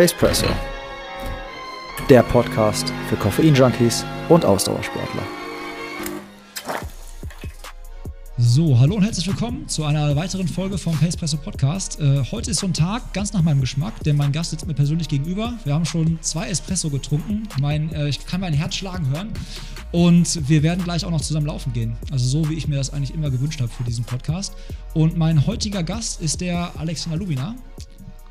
Pacepresso. Der Podcast für Koffein-Junkies und Ausdauersportler. So, hallo und herzlich willkommen zu einer weiteren Folge vom Pacepresso Podcast. Äh, heute ist so ein Tag ganz nach meinem Geschmack, denn mein Gast sitzt mir persönlich gegenüber. Wir haben schon zwei Espresso getrunken. Mein, äh, ich kann mein Herz schlagen hören. Und wir werden gleich auch noch zusammen laufen gehen. Also so, wie ich mir das eigentlich immer gewünscht habe für diesen Podcast. Und mein heutiger Gast ist der Alexander Lubina.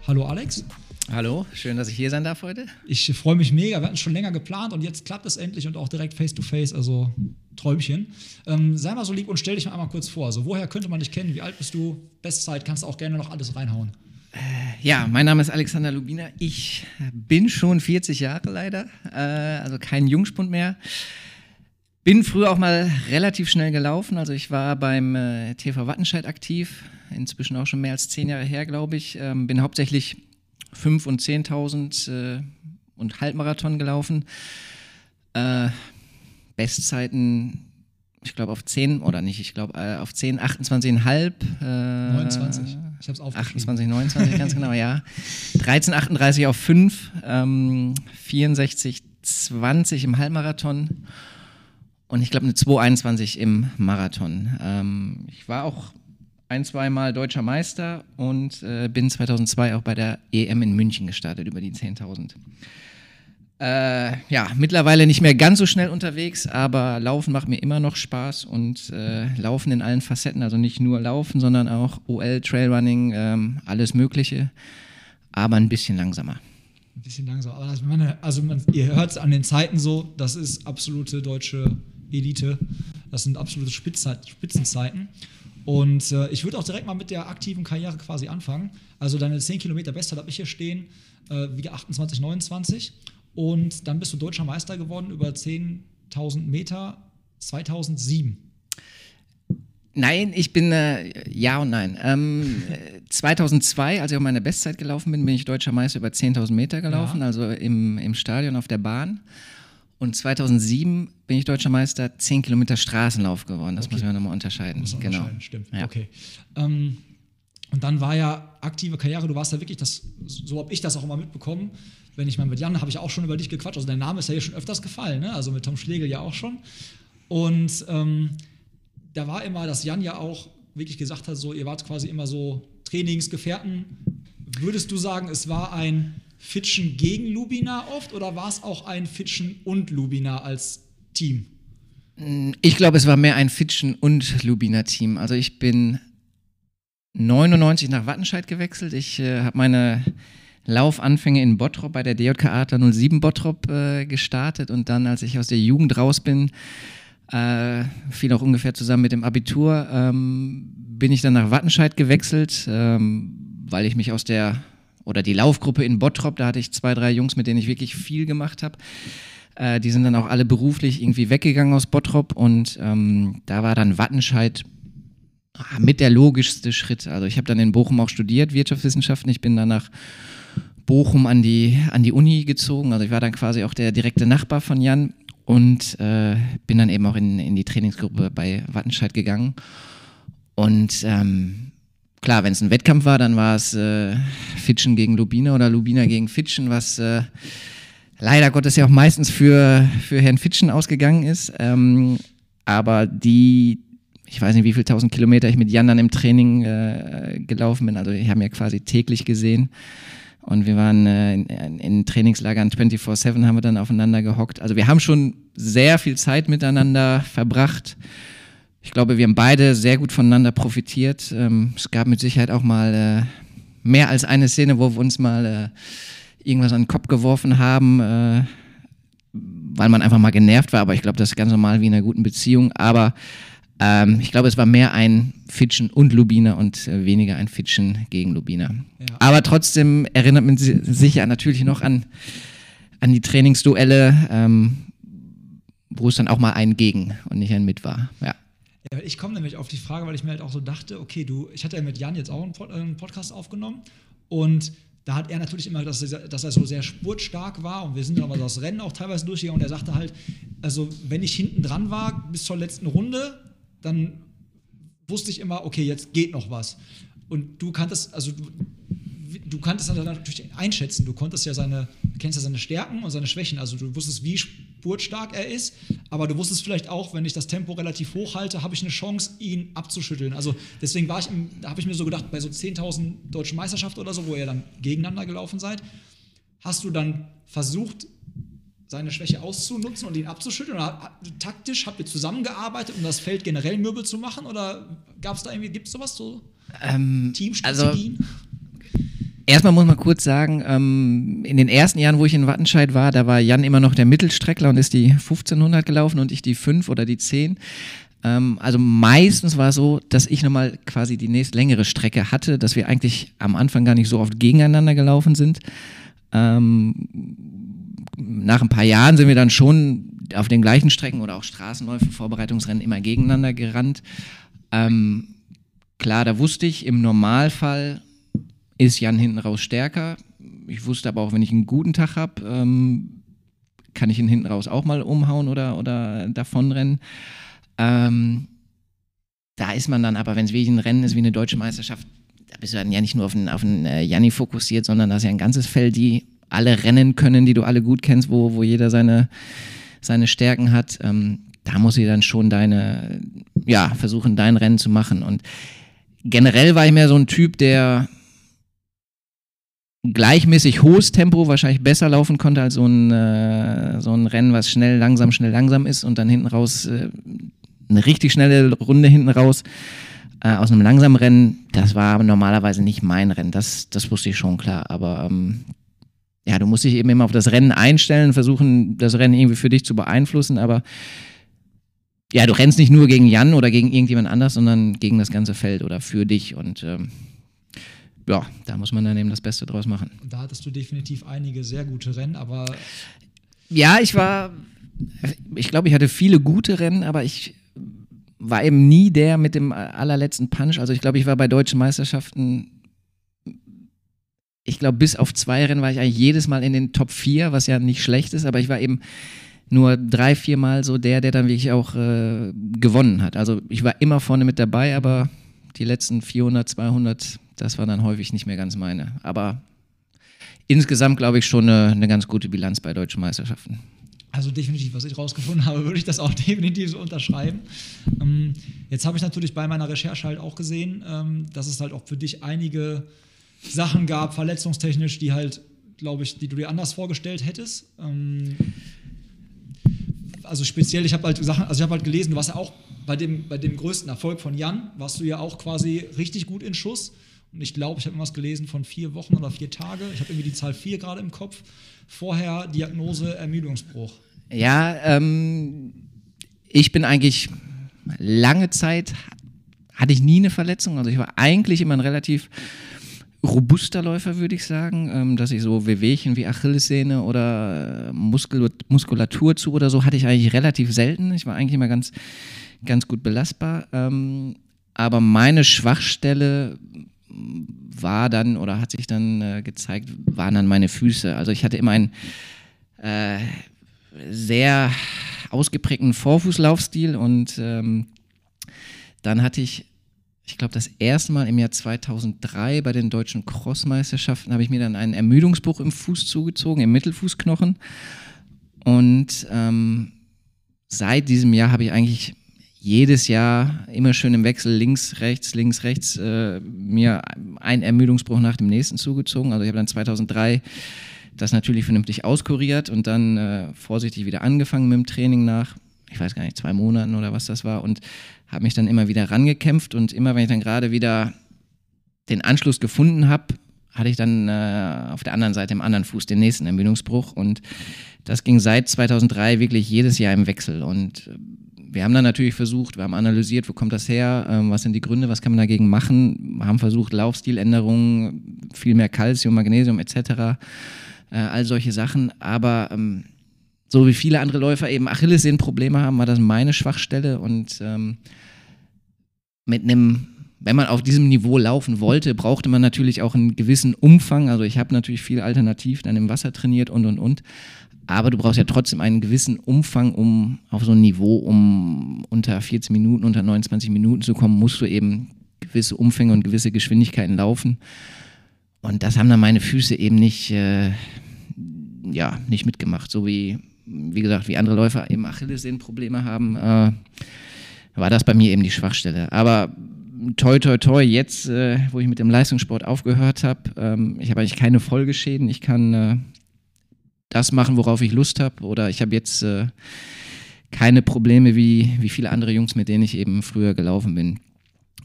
Hallo Alex. Hallo, schön, dass ich hier sein darf heute. Ich freue mich mega. Wir hatten schon länger geplant und jetzt klappt es endlich und auch direkt face to face. Also Träumchen. Ähm, sei mal so lieb und stell dich mal einmal kurz vor. Also, woher könnte man dich kennen? Wie alt bist du? Bestzeit, kannst du auch gerne noch alles reinhauen. Äh, ja, mein Name ist Alexander Lubina. Ich bin schon 40 Jahre leider, äh, also kein Jungspund mehr. Bin früher auch mal relativ schnell gelaufen. Also ich war beim äh, TV Wattenscheid aktiv, inzwischen auch schon mehr als zehn Jahre her, glaube ich. Ähm, bin hauptsächlich 5 und 10.000 äh, und Halbmarathon gelaufen. Äh, Bestzeiten, ich glaube auf 10 oder nicht, ich glaube äh, auf 10, 28,5. Äh, 29. Ich habe es aufgeschrieben. 28, 29, ganz genau, ja. 13, 38 auf 5, ähm, 64, 20 im Halbmarathon und ich glaube eine 2,21 im Marathon. Ähm, ich war auch ein, zweimal deutscher Meister und äh, bin 2002 auch bei der EM in München gestartet über die 10.000. Äh, ja, mittlerweile nicht mehr ganz so schnell unterwegs, aber Laufen macht mir immer noch Spaß und äh, Laufen in allen Facetten, also nicht nur Laufen, sondern auch OL, Trailrunning, ähm, alles Mögliche, aber ein bisschen langsamer. Ein bisschen langsamer, aber das, meine, also man, ihr hört es an den Zeiten so, das ist absolute deutsche Elite, das sind absolute Spitzenzeiten. Und äh, ich würde auch direkt mal mit der aktiven Karriere quasi anfangen. Also deine 10 Kilometer Bestzeit habe ich hier stehen, äh, wie 28, 29. Und dann bist du deutscher Meister geworden über 10.000 Meter 2007. Nein, ich bin äh, ja und nein. Ähm, 2002, als ich auf meine Bestzeit gelaufen bin, bin ich deutscher Meister über 10.000 Meter gelaufen, ja. also im, im Stadion auf der Bahn. Und 2007 bin ich deutscher Meister 10 Kilometer Straßenlauf geworden. Das okay. muss man nochmal unterscheiden. Muss man genau. unterscheiden, stimmt. Ja. Okay. Ähm, und dann war ja aktive Karriere, du warst ja wirklich, das, so habe ich das auch immer mitbekommen, wenn ich mal mit Jan, habe ich auch schon über dich gequatscht. Also dein Name ist ja hier schon öfters gefallen, ne? also mit Tom Schlegel ja auch schon. Und ähm, da war immer, dass Jan ja auch wirklich gesagt hat, so ihr wart quasi immer so Trainingsgefährten. Würdest du sagen, es war ein Fitschen gegen Lubina oft oder war es auch ein Fitschen und Lubina als Team? Ich glaube, es war mehr ein Fitschen und Lubina Team. Also ich bin 99 nach Wattenscheid gewechselt. Ich äh, habe meine Laufanfänge in Bottrop bei der DJK Adler 07 Bottrop äh, gestartet und dann, als ich aus der Jugend raus bin, äh, fiel auch ungefähr zusammen mit dem Abitur, ähm, bin ich dann nach Wattenscheid gewechselt, ähm, weil ich mich aus der, oder die Laufgruppe in Bottrop, da hatte ich zwei, drei Jungs, mit denen ich wirklich viel gemacht habe. Äh, die sind dann auch alle beruflich irgendwie weggegangen aus Bottrop und ähm, da war dann Wattenscheid ah, mit der logischste Schritt. Also ich habe dann in Bochum auch studiert, Wirtschaftswissenschaften. Ich bin danach Bochum an die, an die Uni gezogen. Also ich war dann quasi auch der direkte Nachbar von Jan und äh, bin dann eben auch in, in die Trainingsgruppe bei Wattenscheid gegangen. Und ähm, klar, wenn es ein Wettkampf war, dann war es äh, Fitschen gegen Lubina oder Lubina gegen Fitschen, was äh, leider Gottes ja auch meistens für, für Herrn Fitschen ausgegangen ist. Ähm, aber die, ich weiß nicht, wie viele tausend Kilometer ich mit Jan dann im Training äh, gelaufen bin, also ich habe ja quasi täglich gesehen. Und wir waren äh, in, in Trainingslagern 24-7, haben wir dann aufeinander gehockt. Also wir haben schon sehr viel Zeit miteinander verbracht. Ich glaube, wir haben beide sehr gut voneinander profitiert. Ähm, es gab mit Sicherheit auch mal äh, mehr als eine Szene, wo wir uns mal äh, irgendwas an den Kopf geworfen haben, äh, weil man einfach mal genervt war. Aber ich glaube, das ist ganz normal wie in einer guten Beziehung. Aber ähm, ich glaube, es war mehr ein Fitschen und Lubina und weniger ein Fitschen gegen Lubina. Ja. Aber trotzdem erinnert man sich ja natürlich noch an, an die Trainingsduelle, ähm, wo es dann auch mal ein Gegen und nicht ein Mit war. Ja. Ja, ich komme nämlich auf die Frage, weil ich mir halt auch so dachte, okay, du, ich hatte ja mit Jan jetzt auch einen, Podcast aufgenommen und da hat er natürlich immer, dass er, dass er so sehr spurtstark war und wir sind dann aber das Rennen auch teilweise durchgegangen und er sagte halt, also wenn ich hinten dran war bis zur letzten Runde, dann wusste ich immer, okay, jetzt geht noch was. Und du kanntest, also du kanntest dann natürlich einschätzen. Du konntest ja seine, kennst ja seine Stärken und seine Schwächen. Also du wusstest, wie spurtstark er ist, aber du wusstest vielleicht auch, wenn ich das Tempo relativ hoch halte, habe ich eine Chance, ihn abzuschütteln. Also deswegen war ich, da habe ich mir so gedacht, bei so 10.000 deutschen Meisterschaften oder so, wo ihr dann gegeneinander gelaufen seid, hast du dann versucht, seine Schwäche auszunutzen und ihn abzuschütteln? Oder taktisch habt ihr zusammengearbeitet, um das Feld generell mürbe zu machen? Oder gab es da irgendwie, gibt es sowas so? Ähm, Teamstrategien? Also Erstmal muss man kurz sagen, ähm, in den ersten Jahren, wo ich in Wattenscheid war, da war Jan immer noch der Mittelstreckler und ist die 1500 gelaufen und ich die 5 oder die 10. Ähm, also meistens war es so, dass ich nochmal quasi die nächst längere Strecke hatte, dass wir eigentlich am Anfang gar nicht so oft gegeneinander gelaufen sind. Ähm, nach ein paar Jahren sind wir dann schon auf den gleichen Strecken oder auch Straßenläufen, Vorbereitungsrennen immer gegeneinander gerannt. Ähm, klar, da wusste ich, im Normalfall ist Jan hinten raus stärker. Ich wusste aber auch, wenn ich einen guten Tag habe, ähm, kann ich ihn hinten raus auch mal umhauen oder, oder davonrennen. Ähm, da ist man dann aber, wenn es wirklich ein Rennen ist wie eine deutsche Meisterschaft, da bist du dann ja nicht nur auf den, auf den äh, Janni fokussiert, sondern da ist ja ein ganzes Feld, die alle rennen können, die du alle gut kennst, wo, wo jeder seine, seine Stärken hat. Ähm, da muss ich dann schon deine, ja, versuchen, dein Rennen zu machen. Und generell war ich mehr so ein Typ, der gleichmäßig hohes Tempo wahrscheinlich besser laufen konnte als so ein, äh, so ein Rennen, was schnell, langsam, schnell, langsam ist und dann hinten raus äh, eine richtig schnelle Runde hinten raus äh, aus einem langsamen Rennen. Das war normalerweise nicht mein Rennen. Das, das wusste ich schon klar. Aber ähm, ja, du musst dich eben immer auf das Rennen einstellen, versuchen, das Rennen irgendwie für dich zu beeinflussen, aber ja, du rennst nicht nur gegen Jan oder gegen irgendjemand anders, sondern gegen das ganze Feld oder für dich und ähm, ja, da muss man dann eben das Beste draus machen. Da hattest du definitiv einige sehr gute Rennen, aber ja, ich war, ich glaube, ich hatte viele gute Rennen, aber ich war eben nie der mit dem allerletzten Punch. Also ich glaube, ich war bei deutschen Meisterschaften ich glaube, bis auf zwei Rennen war ich eigentlich jedes Mal in den Top 4, was ja nicht schlecht ist, aber ich war eben nur drei, vier Mal so der, der dann wirklich auch äh, gewonnen hat. Also ich war immer vorne mit dabei, aber die letzten 400, 200, das war dann häufig nicht mehr ganz meine. Aber insgesamt glaube ich schon eine, eine ganz gute Bilanz bei deutschen Meisterschaften. Also definitiv, was ich rausgefunden habe, würde ich das auch definitiv so unterschreiben. Ähm, jetzt habe ich natürlich bei meiner Recherche halt auch gesehen, ähm, dass es halt auch für dich einige Sachen gab, verletzungstechnisch, die halt, glaube ich, die du dir anders vorgestellt hättest. Ähm, also speziell, ich habe halt Sachen, also ich habe halt gelesen, du warst ja auch bei dem, bei dem größten Erfolg von Jan, warst du ja auch quasi richtig gut in Schuss. Und ich glaube, ich habe irgendwas gelesen von vier Wochen oder vier Tage. Ich habe irgendwie die Zahl vier gerade im Kopf. Vorher Diagnose Ermüdungsbruch. Ja, ähm, ich bin eigentlich lange Zeit, hatte ich nie eine Verletzung. Also ich war eigentlich immer ein relativ robuster Läufer, würde ich sagen, ähm, dass ich so Wehwehchen wie Achillessehne oder äh, Muskel Muskulatur zu oder so hatte ich eigentlich relativ selten. Ich war eigentlich immer ganz, ganz gut belastbar. Ähm, aber meine Schwachstelle war dann oder hat sich dann äh, gezeigt, waren dann meine Füße. Also ich hatte immer einen äh, sehr ausgeprägten Vorfußlaufstil und ähm, dann hatte ich ich glaube, das erste Mal im Jahr 2003 bei den deutschen Crossmeisterschaften habe ich mir dann einen Ermüdungsbruch im Fuß zugezogen, im Mittelfußknochen. Und ähm, seit diesem Jahr habe ich eigentlich jedes Jahr immer schön im Wechsel links, rechts, links, rechts äh, mir einen Ermüdungsbruch nach dem nächsten zugezogen. Also ich habe dann 2003 das natürlich vernünftig auskuriert und dann äh, vorsichtig wieder angefangen mit dem Training nach, ich weiß gar nicht, zwei Monaten oder was das war und habe mich dann immer wieder rangekämpft. Und immer, wenn ich dann gerade wieder den Anschluss gefunden habe, hatte ich dann äh, auf der anderen Seite im anderen Fuß den nächsten Ermüdungsbruch. Und das ging seit 2003 wirklich jedes Jahr im Wechsel. Und äh, wir haben dann natürlich versucht, wir haben analysiert, wo kommt das her, ähm, was sind die Gründe, was kann man dagegen machen, wir haben versucht, Laufstiländerungen, viel mehr Kalzium, Magnesium etc., äh, all solche Sachen, aber ähm, so wie viele andere Läufer eben Achillessehnenprobleme haben, war das meine Schwachstelle und ähm, mit einem, wenn man auf diesem Niveau laufen wollte, brauchte man natürlich auch einen gewissen Umfang. Also ich habe natürlich viel alternativ dann im Wasser trainiert und und und. Aber du brauchst ja trotzdem einen gewissen Umfang, um auf so ein Niveau, um unter 14 Minuten, unter 29 Minuten zu kommen, musst du eben gewisse Umfänge und gewisse Geschwindigkeiten laufen. und das haben dann meine Füße eben nicht, äh, ja, nicht mitgemacht. So wie, wie gesagt, wie andere Läufer eben Achillessehnenprobleme haben, äh, war das bei mir eben die Schwachstelle. Aber toi, toi, toi, jetzt, äh, wo ich mit dem Leistungssport aufgehört habe, ähm, ich habe eigentlich keine Folgeschäden. Ich kann äh, das machen, worauf ich Lust habe. Oder ich habe jetzt äh, keine Probleme wie, wie viele andere Jungs, mit denen ich eben früher gelaufen bin.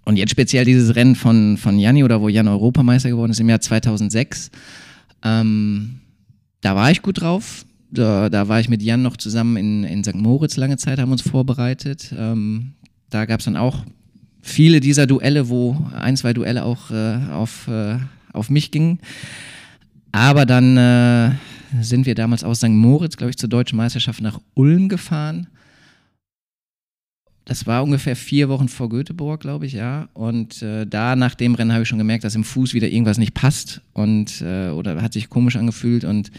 Und jetzt speziell dieses Rennen von, von Janni oder wo Jan Europameister geworden ist im Jahr 2006. Ähm, da war ich gut drauf. Da, da, war ich mit Jan noch zusammen in, in St. Moritz lange Zeit, haben uns vorbereitet. Ähm, da gab es dann auch viele dieser Duelle, wo ein, zwei Duelle auch äh, auf, äh, auf mich gingen. Aber dann äh, sind wir damals aus St. Moritz, glaube ich, zur deutschen Meisterschaft nach Ulm gefahren das war ungefähr vier Wochen vor Göteborg, glaube ich, ja. Und äh, da nach dem Rennen habe ich schon gemerkt, dass im Fuß wieder irgendwas nicht passt und äh, oder hat sich komisch angefühlt. Und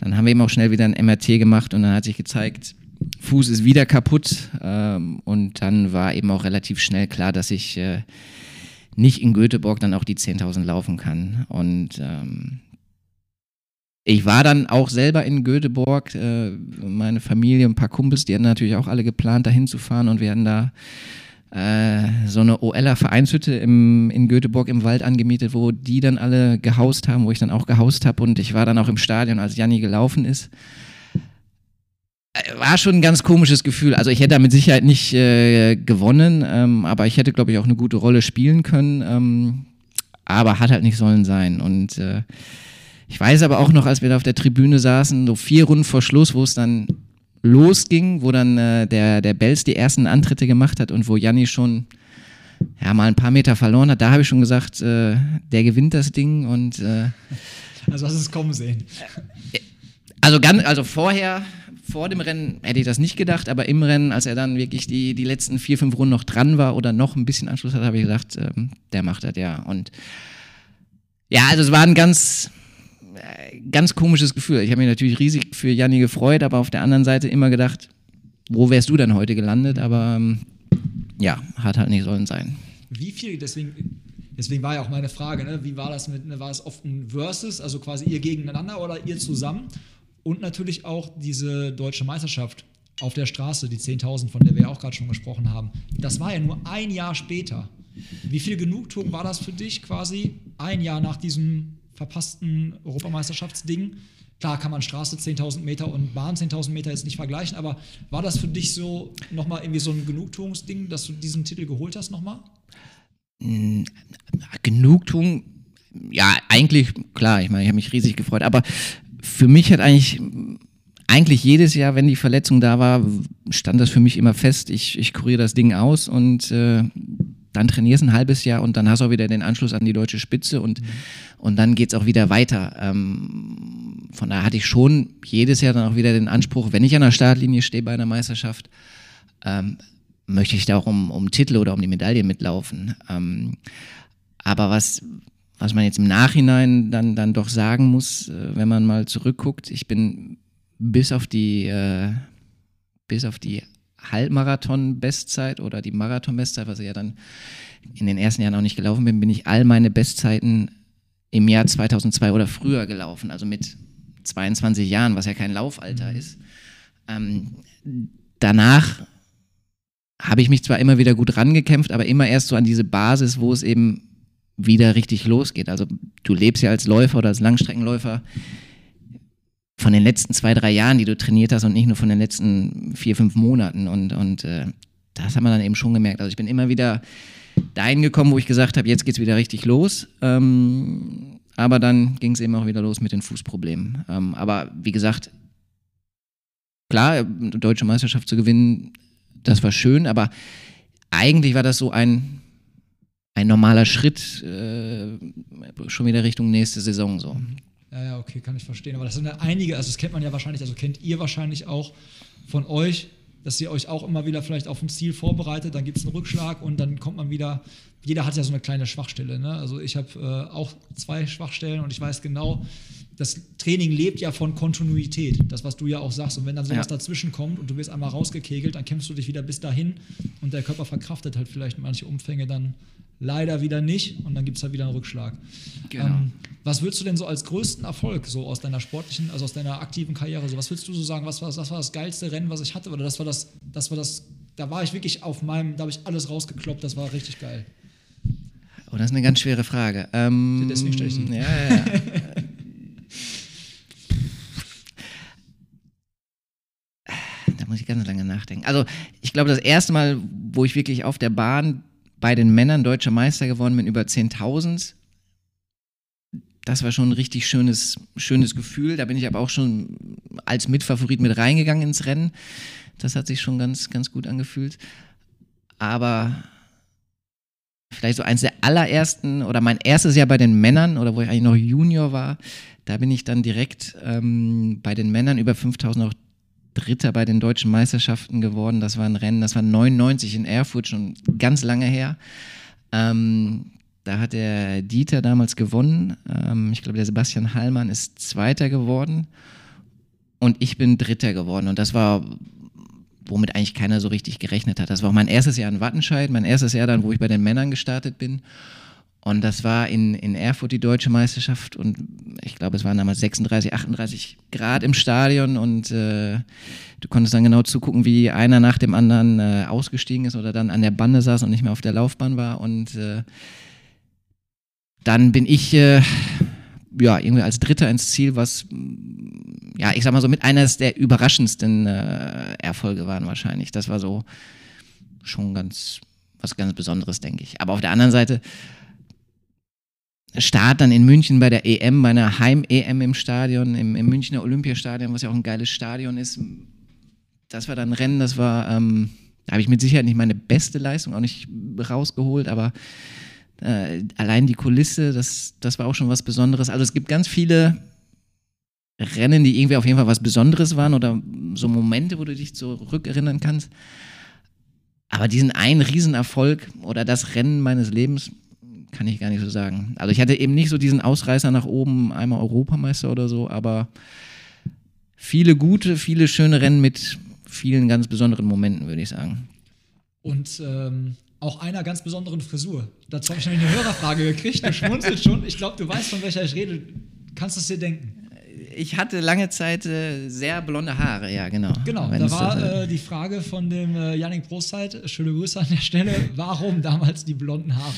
dann haben wir eben auch schnell wieder ein MRT gemacht und dann hat sich gezeigt, Fuß ist wieder kaputt. Ähm, und dann war eben auch relativ schnell klar, dass ich äh, nicht in Göteborg dann auch die 10.000 laufen kann. Und ähm, ich war dann auch selber in Göteborg, äh, meine Familie, ein paar Kumpels, die hatten natürlich auch alle geplant, da hinzufahren und wir hatten da äh, so eine OLer Vereinshütte im, in Göteborg im Wald angemietet, wo die dann alle gehaust haben, wo ich dann auch gehaust habe und ich war dann auch im Stadion, als Janni gelaufen ist. Äh, war schon ein ganz komisches Gefühl. Also ich hätte da mit Sicherheit nicht äh, gewonnen, ähm, aber ich hätte, glaube ich, auch eine gute Rolle spielen können. Ähm, aber hat halt nicht sollen sein. Und äh, ich weiß aber auch noch, als wir da auf der Tribüne saßen, so vier Runden vor Schluss, wo es dann losging, wo dann äh, der, der Bells die ersten Antritte gemacht hat und wo Janni schon ja, mal ein paar Meter verloren hat, da habe ich schon gesagt, äh, der gewinnt das Ding und äh, Also hast du es kommen sehen. Also ganz, also vorher, vor dem Rennen hätte ich das nicht gedacht, aber im Rennen, als er dann wirklich die, die letzten vier, fünf Runden noch dran war oder noch ein bisschen Anschluss hat, habe ich gesagt, ähm, der macht das, ja. Und ja, also es war ein ganz, ganz komisches Gefühl. Ich habe mich natürlich riesig für Janni gefreut, aber auf der anderen Seite immer gedacht, wo wärst du denn heute gelandet? Aber ähm, ja, hat halt nicht sollen sein. Wie viel, deswegen, deswegen war ja auch meine Frage, ne? wie war das mit, ne? war es oft ein Versus, also quasi ihr gegeneinander oder ihr zusammen? Und natürlich auch diese deutsche Meisterschaft auf der Straße, die 10.000, von der wir ja auch gerade schon gesprochen haben. Das war ja nur ein Jahr später. Wie viel Genugtuung war das für dich quasi ein Jahr nach diesem verpassten Europameisterschaftsding. Klar kann man Straße 10.000 Meter und Bahn 10.000 Meter jetzt nicht vergleichen, aber war das für dich so nochmal irgendwie so ein Genugtuungsding, dass du diesen Titel geholt hast nochmal? Hm, Genugtuung, ja, eigentlich, klar, ich meine, ich habe mich riesig gefreut, aber für mich hat eigentlich, eigentlich jedes Jahr, wenn die Verletzung da war, stand das für mich immer fest, ich, ich kuriere das Ding aus und äh, dann trainierst ein halbes Jahr und dann hast du auch wieder den Anschluss an die deutsche Spitze und, mhm. und dann geht es auch wieder weiter. Ähm, von daher hatte ich schon jedes Jahr dann auch wieder den Anspruch, wenn ich an der Startlinie stehe bei einer Meisterschaft, ähm, möchte ich da auch um, um Titel oder um die Medaille mitlaufen. Ähm, aber was, was man jetzt im Nachhinein dann, dann doch sagen muss, äh, wenn man mal zurückguckt, ich bin bis auf die, äh, bis auf die Halbmarathon-Bestzeit oder die Marathon-Bestzeit, was ich ja dann in den ersten Jahren auch nicht gelaufen bin, bin ich all meine Bestzeiten im Jahr 2002 oder früher gelaufen, also mit 22 Jahren, was ja kein Laufalter mhm. ist. Ähm, danach habe ich mich zwar immer wieder gut rangekämpft, aber immer erst so an diese Basis, wo es eben wieder richtig losgeht. Also du lebst ja als Läufer oder als Langstreckenläufer von den letzten zwei, drei Jahren, die du trainiert hast und nicht nur von den letzten vier, fünf Monaten. Und, und äh, das haben wir dann eben schon gemerkt. Also ich bin immer wieder dahin gekommen, wo ich gesagt habe, jetzt geht es wieder richtig los. Ähm, aber dann ging es eben auch wieder los mit den Fußproblemen. Ähm, aber wie gesagt, klar, deutsche Meisterschaft zu gewinnen, das war schön, aber eigentlich war das so ein, ein normaler Schritt äh, schon wieder Richtung nächste Saison so. Ja, ja, okay, kann ich verstehen. Aber das sind ja einige, also das kennt man ja wahrscheinlich, also kennt ihr wahrscheinlich auch von euch, dass ihr euch auch immer wieder vielleicht auf ein Ziel vorbereitet, dann gibt es einen Rückschlag und dann kommt man wieder, jeder hat ja so eine kleine Schwachstelle. Ne? Also ich habe äh, auch zwei Schwachstellen und ich weiß genau, das Training lebt ja von Kontinuität, das, was du ja auch sagst. Und wenn dann sowas ja. dazwischen kommt und du wirst einmal rausgekegelt, dann kämpfst du dich wieder bis dahin und der Körper verkraftet halt vielleicht manche Umfänge dann leider wieder nicht und dann gibt es halt wieder einen Rückschlag. Genau. Ähm, Was würdest du denn so als größten Erfolg so aus deiner sportlichen, also aus deiner aktiven Karriere, so was würdest du so sagen, was war, das war das geilste Rennen, was ich hatte oder das war das, das war das, da war ich wirklich auf meinem, da habe ich alles rausgekloppt, das war richtig geil. Oh, das ist eine ganz schwere Frage. Ähm, Deswegen stelle ich sie. Ja, ja, ja. da muss ich ganz lange nachdenken. Also, ich glaube, das erste Mal, wo ich wirklich auf der Bahn bei den Männern deutscher Meister geworden bin, über 10.000, das war schon ein richtig schönes, schönes Gefühl. Da bin ich aber auch schon als Mitfavorit mit reingegangen ins Rennen. Das hat sich schon ganz, ganz gut angefühlt. Aber vielleicht so eins der allerersten oder mein erstes Jahr bei den Männern oder wo ich eigentlich noch Junior war, da bin ich dann direkt ähm, bei den Männern über 5000 auch Dritter bei den deutschen Meisterschaften geworden. Das war ein Rennen, das war 99 in Erfurt, schon ganz lange her. Ähm, da hat der Dieter damals gewonnen. Ähm, ich glaube, der Sebastian Hallmann ist Zweiter geworden. Und ich bin Dritter geworden. Und das war, womit eigentlich keiner so richtig gerechnet hat. Das war auch mein erstes Jahr in Wattenscheid, mein erstes Jahr dann, wo ich bei den Männern gestartet bin. Und das war in, in Erfurt die deutsche Meisterschaft und ich glaube, es waren damals 36, 38 Grad im Stadion und äh, du konntest dann genau zugucken, wie einer nach dem anderen äh, ausgestiegen ist oder dann an der Bande saß und nicht mehr auf der Laufbahn war. Und äh, dann bin ich äh, ja irgendwie als Dritter ins Ziel, was ja, ich sag mal so mit eines der überraschendsten äh, Erfolge waren wahrscheinlich. Das war so schon ganz was ganz Besonderes, denke ich. Aber auf der anderen Seite Start dann in München bei der EM, bei einer Heim-EM im Stadion, im, im, Münchner Olympiastadion, was ja auch ein geiles Stadion ist. Das war dann ein Rennen, das war, ähm, da habe ich mit Sicherheit nicht meine beste Leistung auch nicht rausgeholt, aber äh, allein die Kulisse, das, das war auch schon was Besonderes. Also es gibt ganz viele Rennen, die irgendwie auf jeden Fall was Besonderes waren oder so Momente, wo du dich zurückerinnern kannst. Aber diesen einen Riesenerfolg oder das Rennen meines Lebens, kann ich gar nicht so sagen. Also ich hatte eben nicht so diesen Ausreißer nach oben, einmal Europameister oder so, aber viele gute, viele schöne Rennen mit vielen ganz besonderen Momenten, würde ich sagen. Und ähm, auch einer ganz besonderen Frisur. Dazu habe ich nämlich eine Hörerfrage gekriegt. Du schmunzelst schon. Ich glaube, du weißt, von welcher ich rede. Kannst du es dir denken? Ich hatte lange Zeit äh, sehr blonde Haare, ja, genau. Genau, Wenn da war das, äh, die Frage von dem äh, Yannick Prostzeit, schöne Grüße an der Stelle, warum damals die blonden Haare?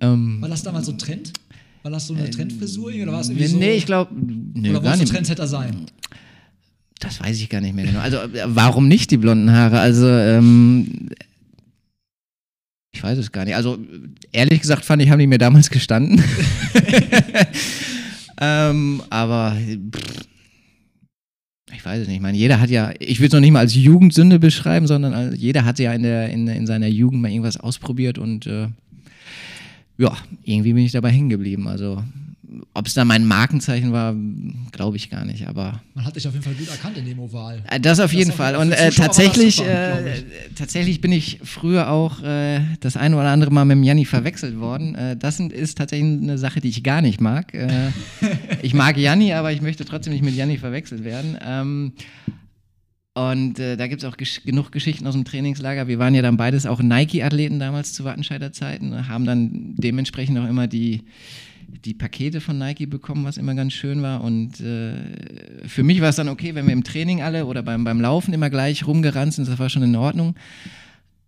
Ähm, war das damals so ein Trend? War das so eine äh, Trendfrisur oder war es irgendwie nee, so? Nee, ich glaube. Nee, oder wolltest du Trendsetter sein? Das weiß ich gar nicht mehr genau. Also, äh, warum nicht die blonden Haare? Also, ähm, ich weiß es gar nicht. Also, ehrlich gesagt, fand ich, haben die mir damals gestanden. ähm, aber. Pff, ich weiß es nicht. Ich meine, jeder hat ja, ich würde es noch nicht mal als Jugendsünde beschreiben, sondern jeder hat ja in, der, in, in seiner Jugend mal irgendwas ausprobiert und äh, ja, irgendwie bin ich dabei hängen geblieben. Also, ob es da mein Markenzeichen war, glaube ich gar nicht, aber. Man hat dich auf jeden Fall gut erkannt in dem Oval. Äh, das auf jeden das Fall. Und äh, tatsächlich, super, äh, tatsächlich bin ich früher auch äh, das eine oder andere Mal mit dem Janni verwechselt worden. Äh, das ist tatsächlich eine Sache, die ich gar nicht mag. Äh, ich mag Janni, aber ich möchte trotzdem nicht mit Janni verwechselt werden. Ähm, und äh, da gibt es auch gesch genug Geschichten aus dem Trainingslager. Wir waren ja dann beides auch Nike-Athleten damals zu Wattenscheider Zeiten, haben dann dementsprechend auch immer die, die Pakete von Nike bekommen, was immer ganz schön war. Und äh, für mich war es dann okay, wenn wir im Training alle oder beim, beim Laufen immer gleich rumgerannt sind, das war schon in Ordnung.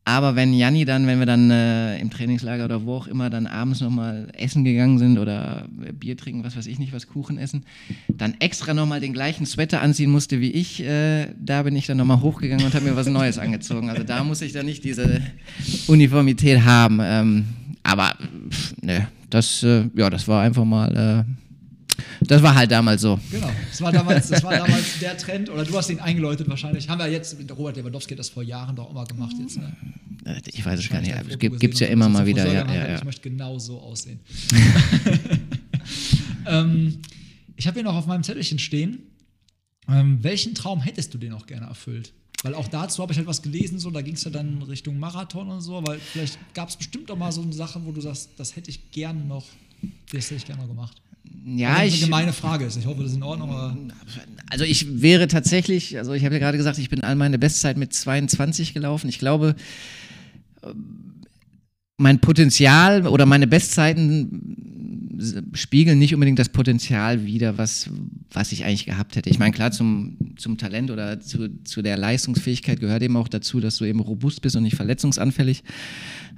Aber wenn Janni dann, wenn wir dann äh, im Trainingslager oder wo auch immer dann abends nochmal essen gegangen sind oder Bier trinken, was weiß ich nicht, was Kuchen essen, dann extra nochmal den gleichen Sweater anziehen musste wie ich, äh, da bin ich dann nochmal hochgegangen und habe mir was Neues angezogen. Also da muss ich dann nicht diese Uniformität haben. Ähm, aber pff, ne, das, äh, ja, das war einfach mal äh, das war halt damals so. Genau, das war damals, das war damals der Trend, oder du hast ihn eingeläutet wahrscheinlich. Haben wir jetzt, mit Robert Lewandowski das vor Jahren doch immer gemacht jetzt, ne? Äh, ich weiß es gar nicht, es gibt es ja immer mal wieder. Ja, ja, ja. Ich möchte genau so aussehen. ähm, ich habe hier noch auf meinem Zettelchen stehen, ähm, welchen Traum hättest du dir noch gerne erfüllt? Weil auch dazu habe ich halt was gelesen, so, da ging es ja dann Richtung Marathon und so, weil vielleicht gab es bestimmt auch mal so eine Sache, wo du sagst, das hätte ich gerne noch, das hätte ich gerne noch gemacht. Ja, also ich. Eine gemeine Frage ist. Ich hoffe, das ist in Ordnung. Aber also ich wäre tatsächlich, also ich habe ja gerade gesagt, ich bin all meine Bestzeit mit 22 gelaufen. Ich glaube, mein Potenzial oder meine Bestzeiten spiegeln nicht unbedingt das Potenzial wider, was, was ich eigentlich gehabt hätte. Ich meine, klar, zum, zum Talent oder zu, zu der Leistungsfähigkeit gehört eben auch dazu, dass du eben robust bist und nicht verletzungsanfällig.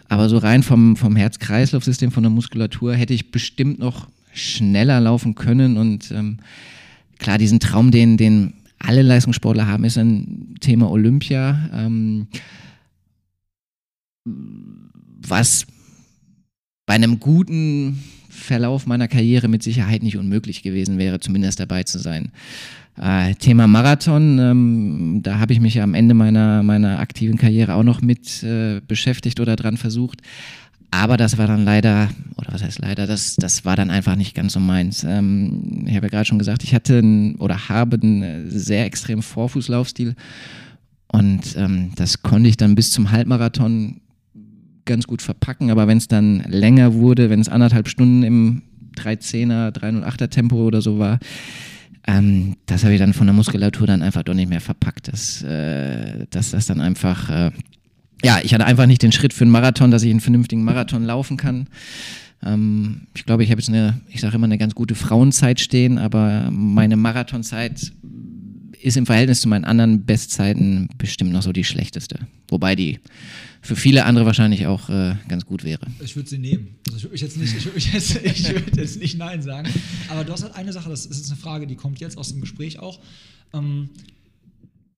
Aber so rein vom, vom Herz-Kreislauf-System, von der Muskulatur hätte ich bestimmt noch schneller laufen können. Und ähm, klar, diesen Traum, den, den alle Leistungssportler haben, ist ein Thema Olympia. Ähm, was bei einem guten Verlauf meiner Karriere mit Sicherheit nicht unmöglich gewesen wäre, zumindest dabei zu sein. Äh, Thema Marathon, ähm, da habe ich mich am Ende meiner, meiner aktiven Karriere auch noch mit äh, beschäftigt oder dran versucht. Aber das war dann leider, oder was heißt leider, das, das war dann einfach nicht ganz so meins. Ähm, ich habe ja gerade schon gesagt, ich hatte einen, oder habe einen sehr extremen Vorfußlaufstil. Und ähm, das konnte ich dann bis zum Halbmarathon ganz gut verpacken, aber wenn es dann länger wurde, wenn es anderthalb Stunden im 310er, 308er Tempo oder so war, ähm, das habe ich dann von der Muskulatur dann einfach doch nicht mehr verpackt. Dass, äh, dass das dann einfach, äh, ja, ich hatte einfach nicht den Schritt für einen Marathon, dass ich einen vernünftigen Marathon laufen kann. Ähm, ich glaube, ich habe jetzt eine, ich sage immer, eine ganz gute Frauenzeit stehen, aber meine Marathonzeit ist im Verhältnis zu meinen anderen Bestzeiten bestimmt noch so die schlechteste. Wobei die für viele andere wahrscheinlich auch äh, ganz gut wäre. Ich würde sie nehmen. Also ich würde jetzt nicht, ich jetzt, ich würd jetzt nicht Nein sagen. Aber du hast halt eine Sache, das ist jetzt eine Frage, die kommt jetzt aus dem Gespräch auch. Ähm,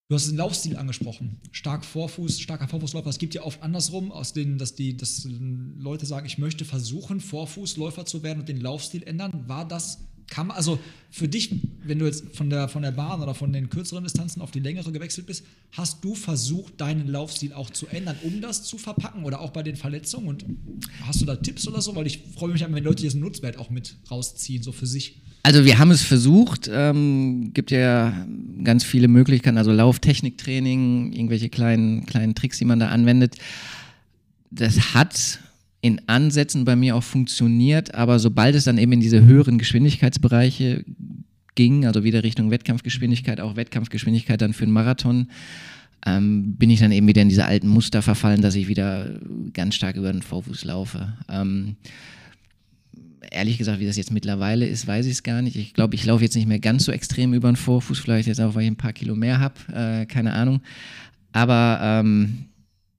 Du hast den Laufstil angesprochen. Stark Vorfuß, starker Vorfußläufer. Es gibt ja oft andersrum, aus denen, dass die dass Leute sagen, ich möchte versuchen, Vorfußläufer zu werden und den Laufstil ändern. War das kann man, also für dich, wenn du jetzt von der, von der Bahn oder von den kürzeren Distanzen auf die längere gewechselt bist, hast du versucht, deinen Laufstil auch zu ändern, um das zu verpacken oder auch bei den Verletzungen? Und hast du da Tipps oder so? Weil ich freue mich, wenn Leute diesen Nutzwert auch mit rausziehen, so für sich. Also wir haben es versucht, ähm, gibt ja ganz viele Möglichkeiten, also Lauftechniktraining, irgendwelche kleinen, kleinen Tricks, die man da anwendet. Das hat in Ansätzen bei mir auch funktioniert, aber sobald es dann eben in diese höheren Geschwindigkeitsbereiche ging, also wieder Richtung Wettkampfgeschwindigkeit, auch Wettkampfgeschwindigkeit dann für einen Marathon, ähm, bin ich dann eben wieder in diese alten Muster verfallen, dass ich wieder ganz stark über den Vorfuß laufe. Ähm, ehrlich gesagt, wie das jetzt mittlerweile ist, weiß ich es gar nicht. Ich glaube, ich laufe jetzt nicht mehr ganz so extrem über den Vorfuß, vielleicht jetzt auch, weil ich ein paar Kilo mehr habe, äh, keine Ahnung. Aber ähm,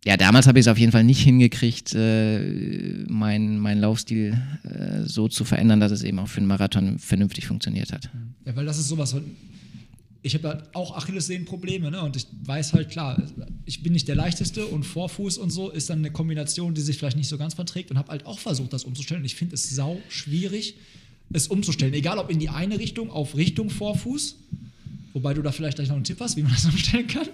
ja, damals habe ich es auf jeden Fall nicht hingekriegt, äh, meinen mein Laufstil äh, so zu verändern, dass es eben auch für einen Marathon vernünftig funktioniert hat. Ja, weil das ist sowas, ich habe ja auch Achillessehnenprobleme ne? und ich weiß halt klar, ich bin nicht der leichteste und Vorfuß und so ist dann eine Kombination, die sich vielleicht nicht so ganz verträgt und habe halt auch versucht, das umzustellen. Und ich finde es sau schwierig, es umzustellen, egal ob in die eine Richtung, auf Richtung Vorfuß Wobei du da vielleicht gleich noch einen Tipp hast, wie man das umstellen kann.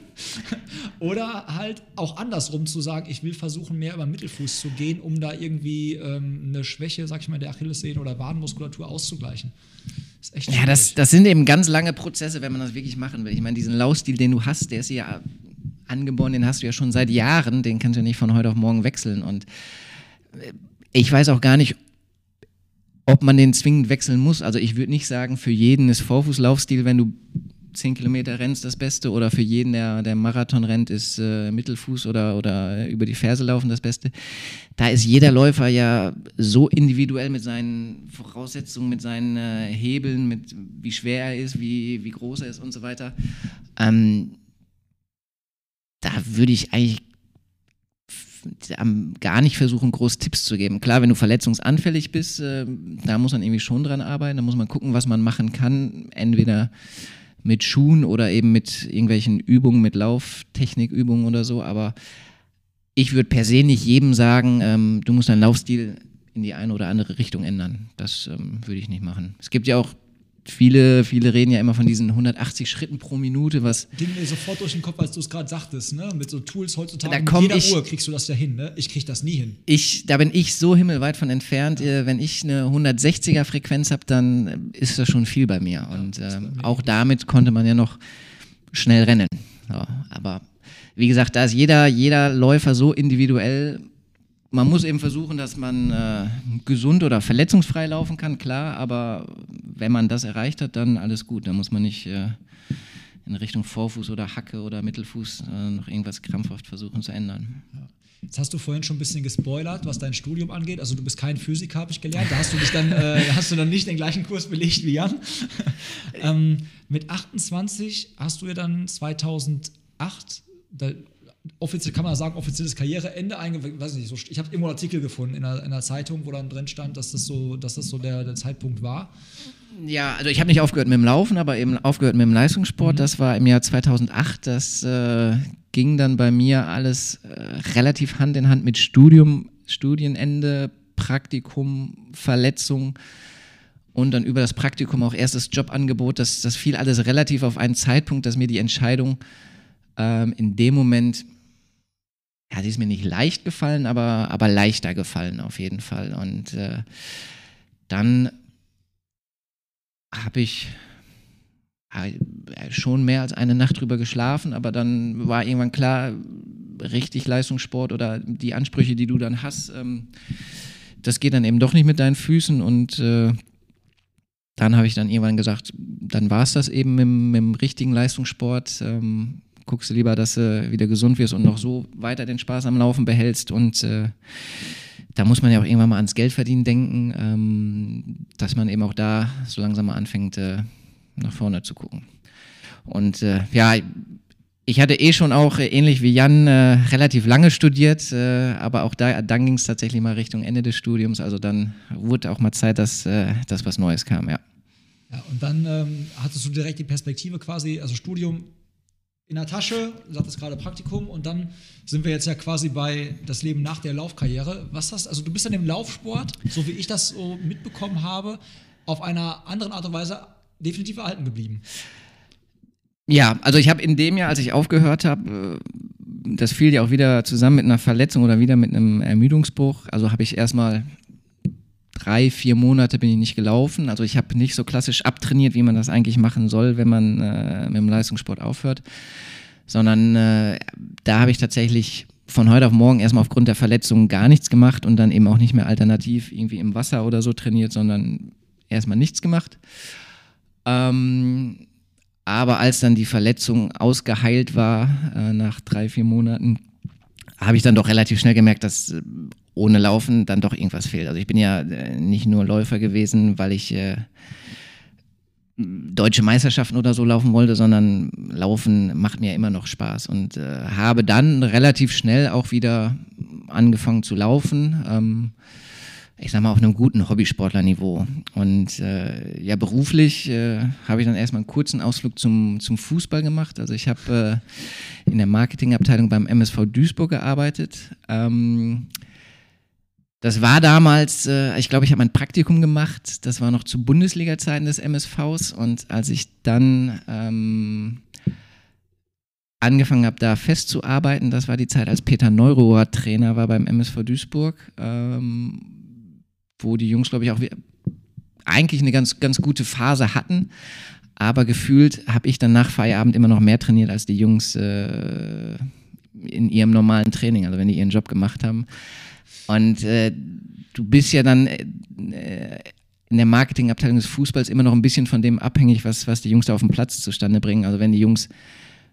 Oder halt auch andersrum zu sagen, ich will versuchen, mehr über den Mittelfuß zu gehen, um da irgendwie ähm, eine Schwäche, sag ich mal, der Achillessehne oder Wadenmuskulatur auszugleichen. Das ist echt ja, das, das sind eben ganz lange Prozesse, wenn man das wirklich machen will. Ich meine, diesen Laufstil, den du hast, der ist ja angeboren, den hast du ja schon seit Jahren, den kannst du ja nicht von heute auf morgen wechseln. Und äh, ich weiß auch gar nicht, ob man den zwingend wechseln muss. Also ich würde nicht sagen, für jeden ist Vorfußlaufstil, wenn du 10 Kilometer rennst, das Beste. Oder für jeden, der, der Marathon rennt, ist äh, Mittelfuß oder, oder über die Ferse laufen das Beste. Da ist jeder Läufer ja so individuell mit seinen Voraussetzungen, mit seinen äh, Hebeln, mit wie schwer er ist, wie, wie groß er ist und so weiter. Ähm, da würde ich eigentlich gar nicht versuchen, groß Tipps zu geben. Klar, wenn du verletzungsanfällig bist, äh, da muss man irgendwie schon dran arbeiten, da muss man gucken, was man machen kann. Entweder mit Schuhen oder eben mit irgendwelchen Übungen, mit Lauftechnikübungen oder so. Aber ich würde per se nicht jedem sagen, ähm, du musst deinen Laufstil in die eine oder andere Richtung ändern. Das ähm, würde ich nicht machen. Es gibt ja auch viele, viele reden ja immer von diesen 180 Schritten pro Minute, was. Ging mir sofort durch den Kopf, als du es gerade sagtest, ne? Mit so Tools heutzutage. Da jeder ich, Uhr kriegst du das ja hin, ne? Ich krieg das nie hin. Ich, da bin ich so himmelweit von entfernt. Ja. Wenn ich eine 160er Frequenz habe, dann ist das schon viel bei mir. Ja, Und äh, auch damit konnte man ja noch schnell rennen. So, aber wie gesagt, da ist jeder, jeder Läufer so individuell man muss eben versuchen, dass man äh, gesund oder verletzungsfrei laufen kann, klar, aber wenn man das erreicht hat, dann alles gut. Da muss man nicht äh, in Richtung Vorfuß oder Hacke oder Mittelfuß äh, noch irgendwas krampfhaft versuchen zu ändern. Ja. Jetzt hast du vorhin schon ein bisschen gespoilert, was dein Studium angeht. Also du bist kein Physiker, habe ich gelernt. Da hast du dich dann, äh, hast du dann nicht den gleichen Kurs belegt wie Jan. ähm, mit 28 hast du ja dann 2008, da, offiziell kann man sagen, offizielles Karriereende eingewickelt. Weiß nicht, so, ich habe irgendwo einen Artikel gefunden in einer, in einer, Zeitung, wo dann drin stand, dass das so, dass das so der, der Zeitpunkt war. Ja, also ich habe nicht aufgehört mit dem Laufen, aber eben aufgehört mit dem Leistungssport. Mhm. Das war im Jahr 2008. Das äh, ging dann bei mir alles äh, relativ Hand in Hand mit Studium, Studienende, Praktikum, Verletzung und dann über das Praktikum auch erstes Jobangebot. Das, das fiel alles relativ auf einen Zeitpunkt, dass mir die Entscheidung ähm, in dem Moment, ja, die ist mir nicht leicht gefallen, aber, aber leichter gefallen auf jeden Fall. Und äh, dann habe ich schon mehr als eine Nacht drüber geschlafen, aber dann war irgendwann klar, richtig Leistungssport oder die Ansprüche, die du dann hast, ähm, das geht dann eben doch nicht mit deinen Füßen und äh, dann habe ich dann irgendwann gesagt, dann war es das eben mit, mit, dem richtigen Leistungssport. Ähm, guckst du lieber, dass du wieder gesund wirst und noch so weiter den Spaß am Laufen behältst und äh, da muss man ja auch irgendwann mal ans Geldverdienen denken, ähm, dass man eben auch da so langsam mal anfängt, äh, nach vorne zu gucken. Und äh, ja, ich hatte eh schon auch, äh, ähnlich wie Jan, äh, relativ lange studiert, äh, aber auch da, dann ging es tatsächlich mal Richtung Ende des Studiums. Also dann wurde auch mal Zeit, dass, dass was Neues kam, ja. Ja, und dann ähm, hattest du direkt die Perspektive quasi, also Studium in der Tasche, du sagtest gerade Praktikum und dann sind wir jetzt ja quasi bei das Leben nach der Laufkarriere. Was hast also du bist dann im Laufsport, so wie ich das so mitbekommen habe, auf einer anderen Art und Weise definitiv erhalten geblieben. Ja, also ich habe in dem Jahr, als ich aufgehört habe, äh, das fiel ja auch wieder zusammen mit einer Verletzung oder wieder mit einem Ermüdungsbruch. Also habe ich erstmal drei, vier Monate bin ich nicht gelaufen. Also ich habe nicht so klassisch abtrainiert, wie man das eigentlich machen soll, wenn man äh, mit dem Leistungssport aufhört, sondern äh, da habe ich tatsächlich von heute auf morgen erstmal aufgrund der Verletzung gar nichts gemacht und dann eben auch nicht mehr alternativ irgendwie im Wasser oder so trainiert, sondern erstmal nichts gemacht. Ähm, aber als dann die Verletzung ausgeheilt war, äh, nach drei, vier Monaten, habe ich dann doch relativ schnell gemerkt, dass äh, ohne Laufen dann doch irgendwas fehlt. Also ich bin ja äh, nicht nur Läufer gewesen, weil ich äh, deutsche Meisterschaften oder so laufen wollte, sondern Laufen macht mir immer noch Spaß und äh, habe dann relativ schnell auch wieder angefangen zu laufen. Ähm, ich sag mal, auf einem guten Hobbysportlerniveau. Und äh, ja, beruflich äh, habe ich dann erstmal einen kurzen Ausflug zum, zum Fußball gemacht. Also ich habe äh, in der Marketingabteilung beim MSV Duisburg gearbeitet. Ähm, das war damals, äh, ich glaube, ich habe ein Praktikum gemacht. Das war noch zu Bundesliga-Zeiten des MSVs. Und als ich dann ähm, angefangen habe, da festzuarbeiten, das war die Zeit, als Peter Neurohr Trainer war beim MSV Duisburg, ähm, wo die Jungs, glaube ich, auch eigentlich eine ganz, ganz gute Phase hatten. Aber gefühlt habe ich dann nach Feierabend immer noch mehr trainiert als die Jungs äh, in ihrem normalen Training, also wenn die ihren Job gemacht haben. Und äh, du bist ja dann äh, in der Marketingabteilung des Fußballs immer noch ein bisschen von dem abhängig, was, was die Jungs da auf dem Platz zustande bringen. Also wenn die Jungs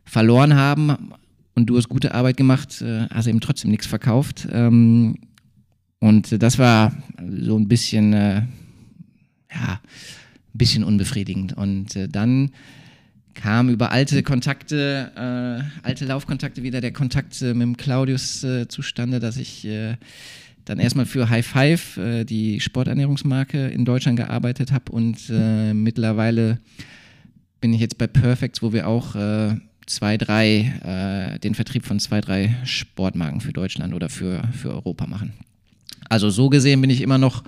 verloren haben und du hast gute Arbeit gemacht, äh, hast du eben trotzdem nichts verkauft. Ähm, und das war so ein bisschen, äh, ja, ein bisschen unbefriedigend. Und äh, dann kam über alte Kontakte, äh, alte Laufkontakte wieder der Kontakt äh, mit dem Claudius äh, zustande, dass ich äh, dann erstmal für High Five, äh, die Sporternährungsmarke in Deutschland gearbeitet habe und äh, mittlerweile bin ich jetzt bei Perfects, wo wir auch zwei, drei, den Vertrieb von zwei, drei Sportmarken für Deutschland oder für, für Europa machen. Also so gesehen bin ich immer noch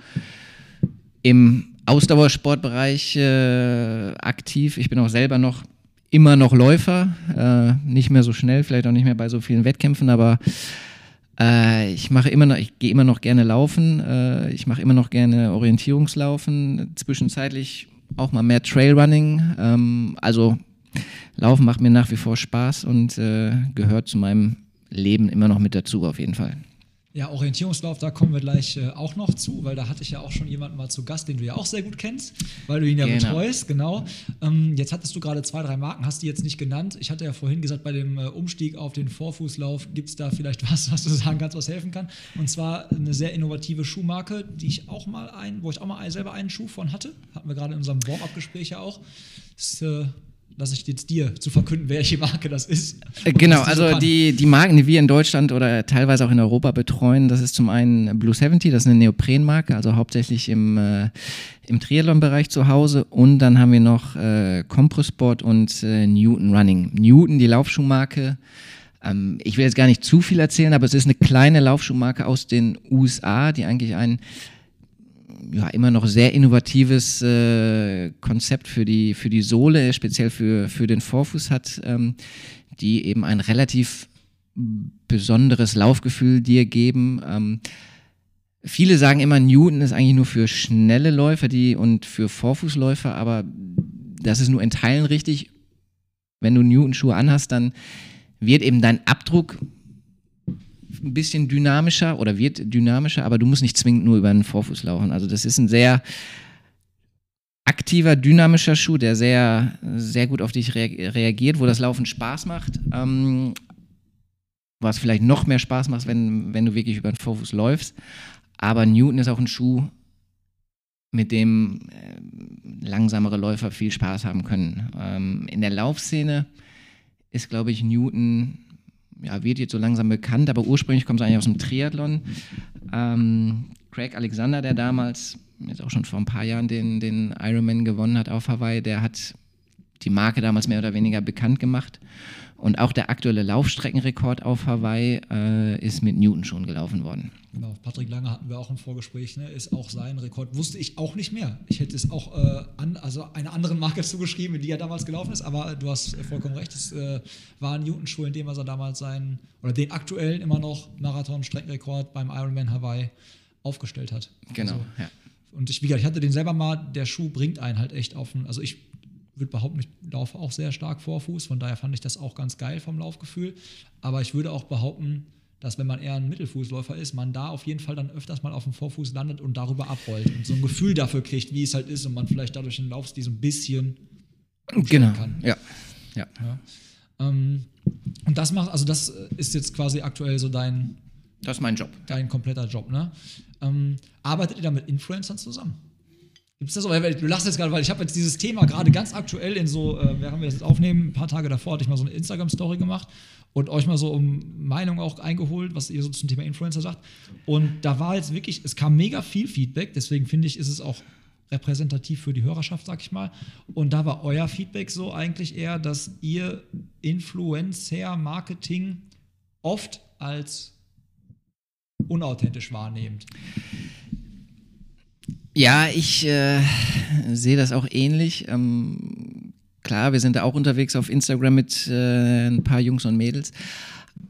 im Ausdauersportbereich äh, aktiv. Ich bin auch selber noch immer noch Läufer, äh, nicht mehr so schnell, vielleicht auch nicht mehr bei so vielen Wettkämpfen, aber äh, ich mache immer noch, ich gehe immer noch gerne laufen, äh, ich mache immer noch gerne Orientierungslaufen, zwischenzeitlich auch mal mehr Trailrunning. Ähm, also Laufen macht mir nach wie vor Spaß und äh, gehört zu meinem Leben immer noch mit dazu auf jeden Fall. Ja, Orientierungslauf, da kommen wir gleich äh, auch noch zu, weil da hatte ich ja auch schon jemanden mal zu Gast, den du ja auch sehr gut kennst, weil du ihn ja Genau. betreust, genau. Ähm, jetzt hattest du gerade zwei, drei Marken, hast die jetzt nicht genannt. Ich hatte ja vorhin gesagt, bei dem äh, Umstieg auf den Vorfußlauf gibt es da vielleicht was, was du sagen kannst, was helfen kann. Und zwar eine sehr innovative Schuhmarke, die ich auch mal ein, wo ich auch mal selber einen Schuh von hatte. Hatten wir gerade in unserem Warm-up-Gespräch ja auch. Das äh, lasse ich jetzt dir zu verkünden, welche Marke das ist. Äh, Genau, also kann. die, die Marken, die wir in Deutschland oder teilweise auch in Europa betreuen, das ist zum einen Blue 70, das ist eine Neoprenmarke, also hauptsächlich im, äh, im Triathlon-Bereich zu Hause. Und dann haben wir noch äh, Comprosport und äh, Newton Running. Newton, die Laufschuhmarke. Ähm, ich will jetzt gar nicht zu viel erzählen, aber es ist eine kleine Laufschuhmarke aus den USA, die eigentlich ein ja, immer noch sehr innovatives äh, Konzept für die, für die Sohle, speziell für, für den Vorfuß hat, ähm, die eben ein relativ besonderes Laufgefühl dir geben. Ähm, viele sagen immer, Newton ist eigentlich nur für schnelle Läufer die, und für Vorfußläufer, aber das ist nur in Teilen richtig. Wenn du Newton-Schuhe anhast, dann wird eben dein Abdruck ein bisschen dynamischer oder wird dynamischer, aber du musst nicht zwingend nur über den Vorfuß laufen. Also das ist ein sehr aktiver, dynamischer Schuh, der sehr, sehr gut auf dich rea- reagiert, wo das Laufen Spaß macht. Ähm, was vielleicht noch mehr Spaß macht, wenn, wenn du wirklich über den Vorfuß läufst. Aber Newton ist auch ein Schuh, mit dem äh, langsamere Läufer viel Spaß haben können. Ähm, in der Laufszene ist, glaube ich, Newton, ja, wird jetzt so langsam bekannt, aber ursprünglich kommt es eigentlich aus dem Triathlon. Ähm, Craig Alexander, der damals, jetzt auch schon vor ein paar Jahren, den, den Ironman gewonnen hat auf Hawaii, der hat die Marke damals mehr oder weniger bekannt gemacht. Und auch der aktuelle Laufstreckenrekord auf Hawaii äh, ist mit Newton schon gelaufen worden. Genau, Patrick Lange hatten wir auch im Vorgespräch, ne, ist auch sein Rekord. Wusste ich auch nicht mehr. Ich hätte es auch äh, an, also einer anderen Marke zugeschrieben, die er damals gelaufen ist, aber du hast äh, vollkommen recht. Es äh, war ein Newton-Schuh, in dem er damals seinen, oder den aktuellen immer noch Marathon-Streckenrekord beim Ironman Hawaii aufgestellt hat. Genau, Also, ja. und ich, wie gesagt, ich hatte den selber mal, der Schuh bringt einen halt echt auf den, also ich würde behaupten, ich laufe auch sehr stark Vorfuß, von daher fand ich das auch ganz geil vom Laufgefühl. Aber ich würde auch behaupten, dass wenn man eher ein Mittelfußläufer ist, man da auf jeden Fall dann öfters mal auf dem Vorfuß landet und darüber abrollt und so ein Gefühl dafür kriegt, wie es halt ist und man vielleicht dadurch den Laufstil so ein bisschen Genau, kann. ja. ja. Ja. Ähm, und das macht, also das ist jetzt quasi aktuell so dein, Das ist mein Job. dein kompletter Job, ne? Ähm, arbeitet ihr da mit Influencern zusammen? Gibt es das so? Weil Du lachst jetzt gerade, weil ich habe jetzt dieses Thema gerade ganz aktuell in so, äh, während wir das jetzt aufnehmen, ein paar Tage davor hatte ich mal so eine Instagram-Story gemacht und euch mal so um Meinung auch eingeholt, was ihr so zum Thema Influencer sagt. Und da war jetzt wirklich, es kam mega viel Feedback, deswegen finde ich, ist es auch repräsentativ für die Hörerschaft, sag ich mal. Und da war euer Feedback so eigentlich eher, dass ihr Influencer-Marketing oft als unauthentisch wahrnehmt. Ja, ich äh, sehe das auch ähnlich. Ähm, klar, wir sind da auch unterwegs auf Instagram mit äh, ein paar Jungs und Mädels.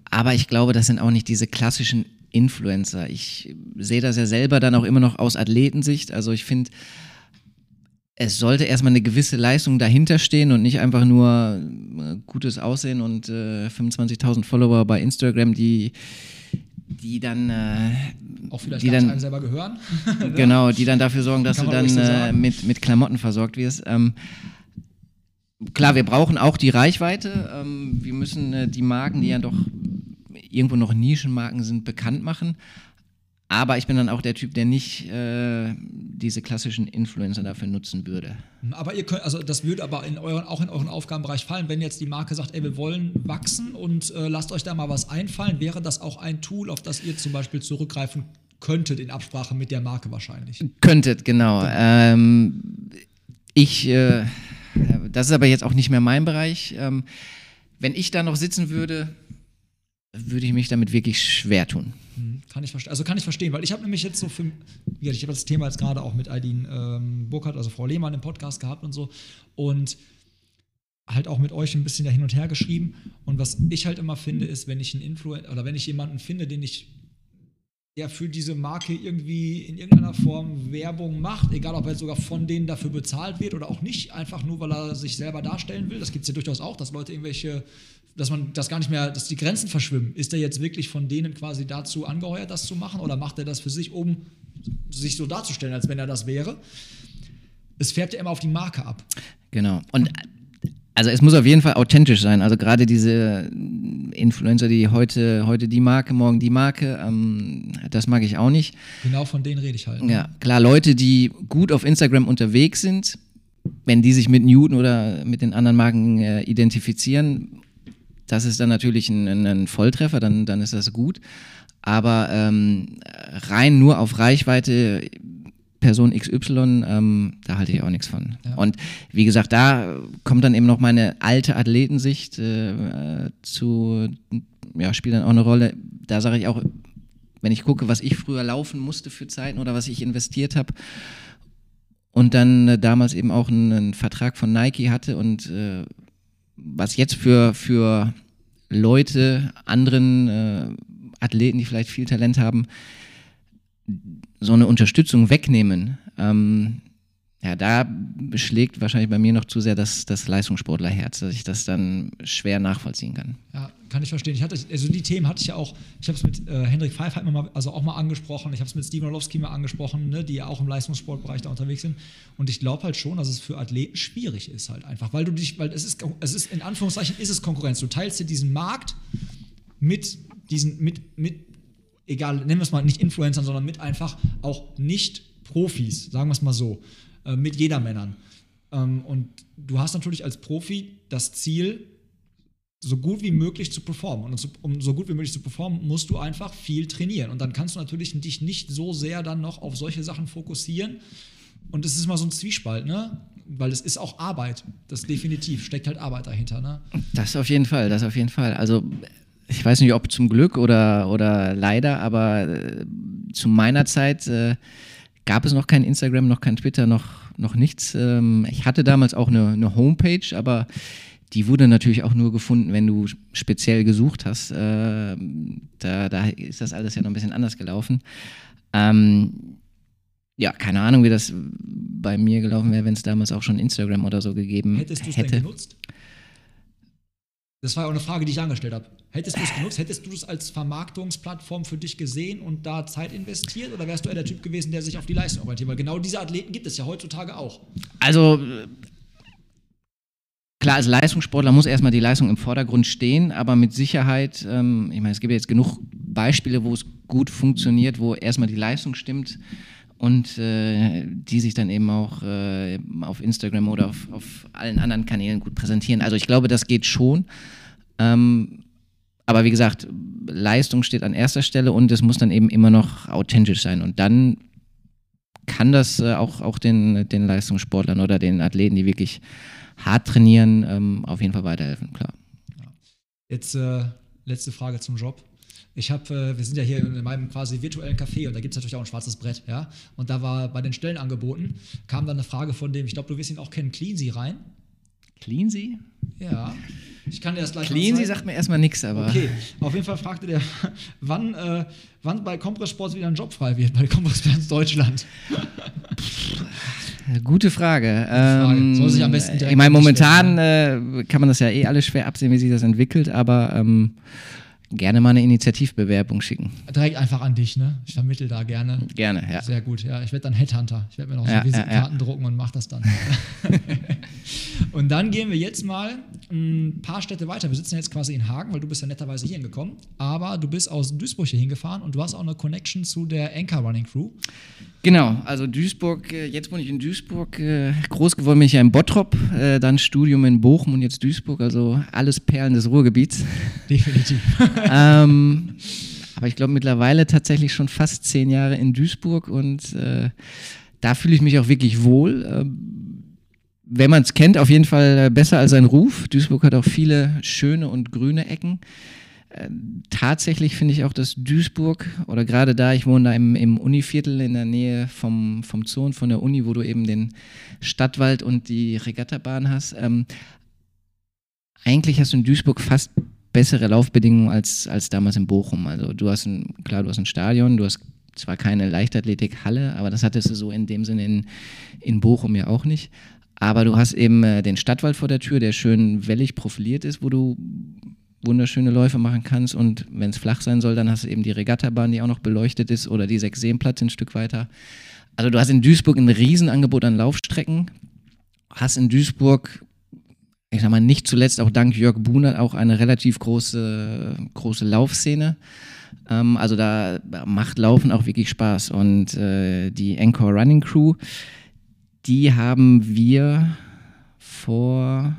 Aber ich glaube, das sind auch nicht diese klassischen Influencer. Ich sehe das ja selber dann auch immer noch aus Athletensicht. Also ich finde, es sollte erstmal eine gewisse Leistung dahinter stehen und nicht einfach nur äh, gutes Aussehen und äh, 25.000 Follower bei Instagram, die, die dann äh, Auch vielleicht die dann einem selber gehören. Genau, die dann dafür sorgen, dass Kann du dann äh, mit, mit Klamotten versorgt wirst. Ähm, klar, wir brauchen auch die Reichweite. Ähm, wir müssen äh, die Marken, die ja doch irgendwo noch Nischenmarken sind, bekannt machen. Aber ich bin dann auch der Typ, der nicht äh, diese klassischen Influencer dafür nutzen würde. Aber ihr könnt, also das würde aber in euren, auch in euren Aufgabenbereich fallen, wenn jetzt die Marke sagt, ey, wir wollen wachsen und äh, lasst euch da mal was einfallen, wäre das auch ein Tool, auf das ihr zum Beispiel zurückgreifen könntet in Absprache mit der Marke wahrscheinlich. Könntet, genau. Ähm, ich, äh, das ist aber jetzt auch nicht mehr mein Bereich. Ähm, wenn ich da noch sitzen würde, würde ich mich damit wirklich schwer tun. Mhm, Kann ich verstehen. Also kann ich verstehen, weil ich habe nämlich jetzt so für, gesagt, ich habe das Thema jetzt gerade auch mit Eileen ähm, Burkhardt, also Frau Lehmann im Podcast gehabt und so und halt auch mit euch ein bisschen da hin und her geschrieben. Und was ich halt immer finde, ist, wenn ich einen Influencer oder wenn ich jemanden finde, den ich der für diese Marke irgendwie in irgendeiner Form Werbung macht, egal ob er sogar von denen dafür bezahlt wird oder auch nicht, einfach nur weil er sich selber darstellen will. Das gibt es ja durchaus auch, dass Leute irgendwelche, dass man das gar nicht mehr, dass die Grenzen verschwimmen. Ist er jetzt wirklich von denen quasi dazu angeheuert, das zu machen oder macht er das für sich, um sich so darzustellen, als wenn er das wäre? Es färbt ja immer auf die Marke ab. Genau. Und also es muss auf jeden Fall authentisch sein. Also gerade diese Influencer, die heute, heute die Marke, morgen die Marke, ähm, das mag ich auch nicht. Genau von denen rede ich halt. Ja, klar, Leute, die gut auf Instagram unterwegs sind, wenn die sich mit Newton oder mit den anderen Marken äh, identifizieren, das ist dann natürlich ein, ein, Volltreffer, dann, dann ist das gut. Aber ähm, rein nur auf Reichweite Person XY, ähm, da halte ich auch nichts von. Ja. Und wie gesagt, da kommt dann eben noch meine alte Athletensicht äh, zu, ja, spielt dann auch eine Rolle. Da sage ich auch, wenn ich gucke, was ich früher laufen musste für Zeiten oder was ich investiert habe und dann äh, damals eben auch einen, einen, Vertrag von Nike hatte und äh, was jetzt für, für Leute, anderen äh, Athleten, die vielleicht viel Talent haben, so eine Unterstützung wegnehmen, ähm, ja, da schlägt wahrscheinlich bei mir noch zu sehr das, das Leistungssportlerherz, dass ich das dann schwer nachvollziehen kann. Ja, kann ich verstehen. Ich hatte, also die Themen hatte ich ja auch, ich habe es mit äh, Hendrik Pfeif halt mal, also auch mal angesprochen, ich habe es mit Steven Orlowski mal angesprochen, ne, die ja auch im Leistungssportbereich da unterwegs sind. Und ich glaube halt schon, dass es für Athleten schwierig ist halt einfach, weil du dich, weil es ist, es ist in Anführungszeichen ist es Konkurrenz. Du teilst dir diesen Markt mit diesen, mit, mit egal, nennen wir es mal nicht Influencern, sondern mit einfach auch nicht Profis, sagen wir es mal so, äh, mit Jedermännern. Ähm, und du hast natürlich als Profi das Ziel, so gut wie möglich zu performen. Und um so gut wie möglich zu performen, musst du einfach viel trainieren. Und dann kannst du natürlich dich nicht so sehr dann noch auf solche Sachen fokussieren. Und es ist mal so ein Zwiespalt, ne? Weil es ist auch Arbeit. Das definitiv steckt halt Arbeit dahinter, ne? Das auf jeden Fall, das auf jeden Fall. Also ich weiß nicht, ob zum Glück oder, oder leider, aber äh, zu meiner Zeit äh, gab es noch kein Instagram, noch kein Twitter, noch, noch nichts. Ähm, ich hatte damals auch eine, eine, Homepage, aber die wurde natürlich auch nur gefunden, wenn du speziell gesucht hast. Äh, da, da ist das alles ja noch ein bisschen anders gelaufen. Ähm, ja, keine Ahnung, wie das bei mir gelaufen wäre, wenn es damals auch schon Instagram oder so gegeben Hättest hätte. Hättest du es genutzt? Das war ja auch eine Frage, die ich angestellt habe. Hättest du es genutzt? Hättest du es als Vermarktungsplattform für dich gesehen und da Zeit investiert? Oder wärst du eher der Typ gewesen, der sich auf die Leistung orientiert? Weil genau diese Athleten gibt es ja heutzutage auch. Also, klar, als Leistungssportler muss erstmal die Leistung im Vordergrund stehen, aber mit Sicherheit, ähm, ich meine, es gibt jetzt genug Beispiele, wo es gut funktioniert, wo erstmal die Leistung stimmt und äh, die sich dann eben auch äh, auf Instagram oder auf, auf, allen anderen Kanälen gut präsentieren. Also ich glaube, das geht schon. Ähm, aber wie gesagt, Leistung steht an erster Stelle und es muss dann eben immer noch authentisch sein. Und dann kann das äh, auch, auch den, den Leistungssportlern oder den Athleten, die wirklich hart trainieren, ähm, auf jeden Fall weiterhelfen, klar. Jetzt äh, letzte Frage zum Job ich habe, äh, wir sind ja hier in meinem quasi virtuellen Café und da gibt es natürlich auch ein schwarzes Brett, ja. Und da war bei den Stellenangeboten, kam dann eine Frage von dem, ich glaube, du wirst ihn auch kennen, Cleansy rein. Cleansy? Ja. Ich kann dir das gleich Cleansy sagt mir erstmal nichts, aber. Okay, auf jeden Fall fragte der, wann, äh, wann bei Compress Sports wieder ein Job frei wird, bei Compress Sports Deutschland. Gute Frage. Frage. Ähm, Soll sich am besten direkt Ich meine, momentan äh, kann man das ja eh alles schwer absehen, wie sich das entwickelt, aber ähm, gerne mal eine Initiativbewerbung schicken. Direkt einfach an dich, ne? Ich vermittel da gerne. Gerne, ja. Sehr gut, ja. Ich werde dann Headhunter. Ich werde mir noch so ja, Visitenkarten ja, ja. drucken und mach das dann. und dann gehen wir jetzt mal ein paar Städte weiter. Wir sitzen jetzt quasi in Hagen, weil du bist ja netterweise hier hingekommen. Aber du bist aus Duisburg hier hingefahren und du hast auch eine Connection zu der Anchor Running Crew. Genau, also Duisburg, äh, jetzt wohne ich in Duisburg, äh, groß geworden bin ich ja in Bottrop, äh, dann Studium in Bochum und jetzt Duisburg, also alles Perlen des Ruhrgebiets. Definitiv. ähm, aber ich glaube mittlerweile tatsächlich schon fast zehn Jahre in Duisburg und äh, da fühle ich mich auch wirklich wohl. Ähm, wenn man es kennt, auf jeden Fall besser als sein Ruf. Duisburg hat auch viele schöne und grüne Ecken tatsächlich finde ich auch, dass Duisburg oder gerade da, ich wohne da im, im Univiertel in der Nähe vom, vom Zoo von der Uni, wo du eben den Stadtwald und die Regattabahn hast. Ähm, eigentlich hast du in Duisburg fast bessere Laufbedingungen als, als damals in Bochum. Also du hast ein, klar, du hast ein Stadion, du hast zwar keine Leichtathletikhalle, aber das hattest du so in dem Sinne in, in Bochum ja auch nicht. Aber du hast eben äh, den Stadtwald vor der Tür, der schön wellig profiliert ist, wo du wunderschöne Läufe machen kannst. Und wenn es flach sein soll, dann hast du eben die Regattabahn, die auch noch beleuchtet ist, oder die Sechseenplatz ein Stück weiter. Also du hast in Duisburg ein Riesenangebot an Laufstrecken, hast in Duisburg, ich sag mal, nicht zuletzt auch dank Jörg Buhner auch eine relativ große, große Laufszene. Ähm, also da macht Laufen auch wirklich Spaß. Und äh, die Encore Running Crew, die haben wir vor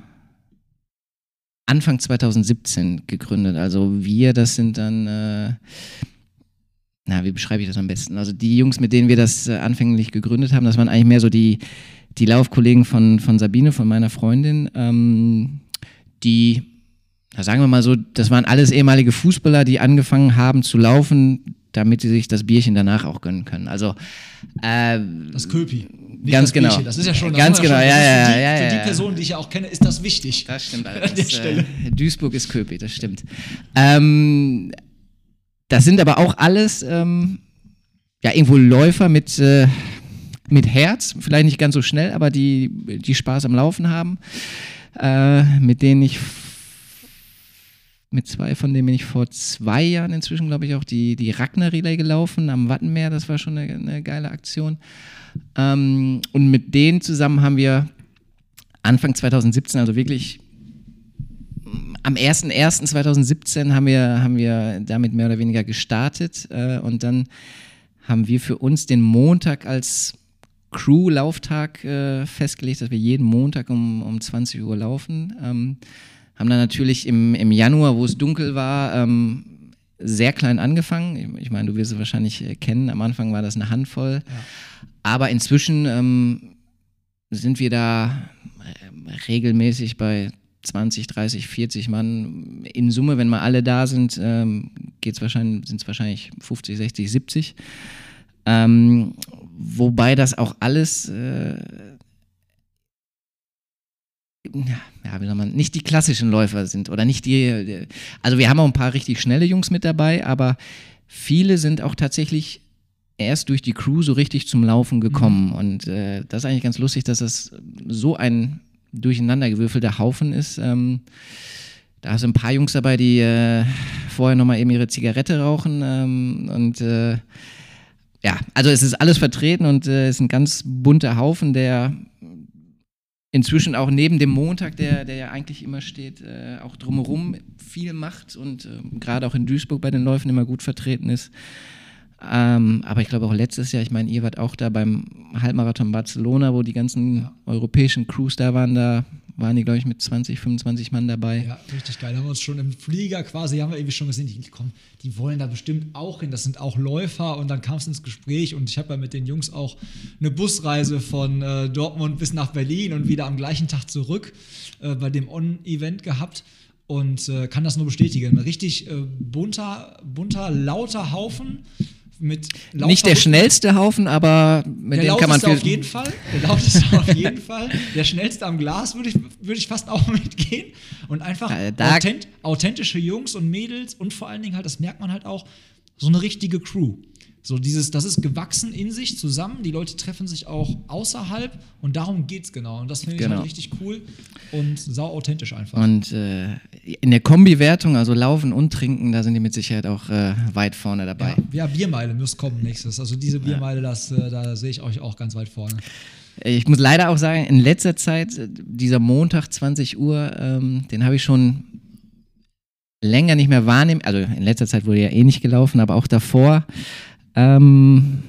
Anfang 2017 gegründet. Also wir, das sind dann, äh, na, wie beschreibe ich das am besten? Also die Jungs, mit denen wir das äh, anfänglich gegründet haben, das waren eigentlich mehr so die, die Laufkollegen von, von Sabine, von meiner Freundin, ähm, die, na, sagen wir mal so, das waren alles ehemalige Fußballer, die angefangen haben zu laufen, damit sie sich das Bierchen danach auch gönnen können. Also äh, das Köpi. Nicht ganz genau. Bierchen. Das ist ja schon ganz genau. Ja, ja, ja, für, die, ja, für die ja. Person, die ich ja auch kenne, ist das wichtig. Das stimmt. An Also der das, Stelle. äh, Duisburg ist Köpi, das stimmt. Ähm, das sind aber auch alles ähm, ja irgendwo Läufer mit äh, mit Herz, vielleicht nicht ganz so schnell, aber die die Spaß am Laufen haben, äh, mit denen ich mit zwei von denen bin ich vor zwei Jahren inzwischen, glaube ich, auch die, die Ragnar Relay gelaufen am Wattenmeer. Das war schon eine, eine geile Aktion. Ähm, und mit denen zusammen haben wir Anfang 2017, also wirklich am 01.01.2017 haben wir, haben wir damit mehr oder weniger gestartet äh, und dann haben wir für uns den Montag als Crew-Lauftag äh, festgelegt, dass wir jeden Montag um, um 20 Uhr laufen. Ähm, haben dann natürlich im, im Januar, wo es dunkel war, ähm, sehr klein angefangen. Ich meine, du wirst es wahrscheinlich äh, kennen. Am Anfang war das eine Handvoll. Aber inzwischen ähm, sind wir da äh, regelmäßig bei 20, 30, 40 Mann. In Summe, wenn mal alle da sind, ähm, geht's wahrscheinlich, sind es wahrscheinlich 50, 60, 70. Ähm, wobei das auch alles äh, ja, wie soll man, nicht die klassischen Läufer sind oder nicht die, also wir haben auch ein paar richtig schnelle Jungs mit dabei, aber viele sind auch tatsächlich erst durch die Crew so richtig zum Laufen gekommen und äh, das ist eigentlich ganz lustig, dass das so ein durcheinandergewürfelter Haufen ist. Ähm, da hast du ein paar Jungs dabei, die äh, vorher nochmal eben ihre Zigarette rauchen ähm, und äh, ja, also es ist alles vertreten und äh, es ist ein ganz bunter Haufen, der inzwischen auch neben dem Montag, der, der ja eigentlich immer steht, äh, auch drumherum viel macht und äh, gerade auch in Duisburg bei den Läufen immer gut vertreten ist. Ähm, aber ich glaube auch letztes Jahr, ich meine, ihr wart auch da beim Halbmarathon Barcelona, wo die ganzen Ja. europäischen Crews da waren, da waren die, glaube ich, mit 20, 25 Mann dabei. Ja, richtig geil. Da haben wir uns schon im Flieger quasi, haben wir irgendwie schon gesehen, die, komm, die wollen da bestimmt auch hin. Das sind auch Läufer und dann kam es ins Gespräch und ich habe ja mit den Jungs auch eine Busreise von äh, Dortmund bis nach Berlin und wieder am gleichen Tag zurück äh, bei dem On-Event gehabt und äh, kann das nur bestätigen. Ein richtig äh, bunter, bunter, lauter Haufen mit Nicht der schnellste Haufen, aber mit der dem kann man viel. auf jeden Fall. Der lauteste auf jeden Fall. Der schnellste am Glas würde ich, würde ich fast auch mitgehen. Und einfach da- authent, authentische Jungs und Mädels und vor allen Dingen halt, das merkt man halt auch, so eine richtige Crew. So dieses, das ist gewachsen in sich zusammen. Die Leute treffen sich auch außerhalb und darum geht's genau. Und das finde ich Genau. halt richtig cool und sau authentisch einfach. Und äh, in der Kombi-Wertung, also Laufen und Trinken, da sind die mit Sicherheit auch äh, weit vorne dabei. ja, ja, Biermeile muss kommen nächstes. Also diese Biermeile, das, äh, da sehe ich euch auch ganz weit vorne. Ich muss leider auch sagen, in letzter Zeit, äh, dieser Montag 20 Uhr, ähm, den habe ich schon länger nicht mehr wahrnehmen. Also in letzter Zeit wurde ja eh nicht gelaufen, aber auch davor ähm,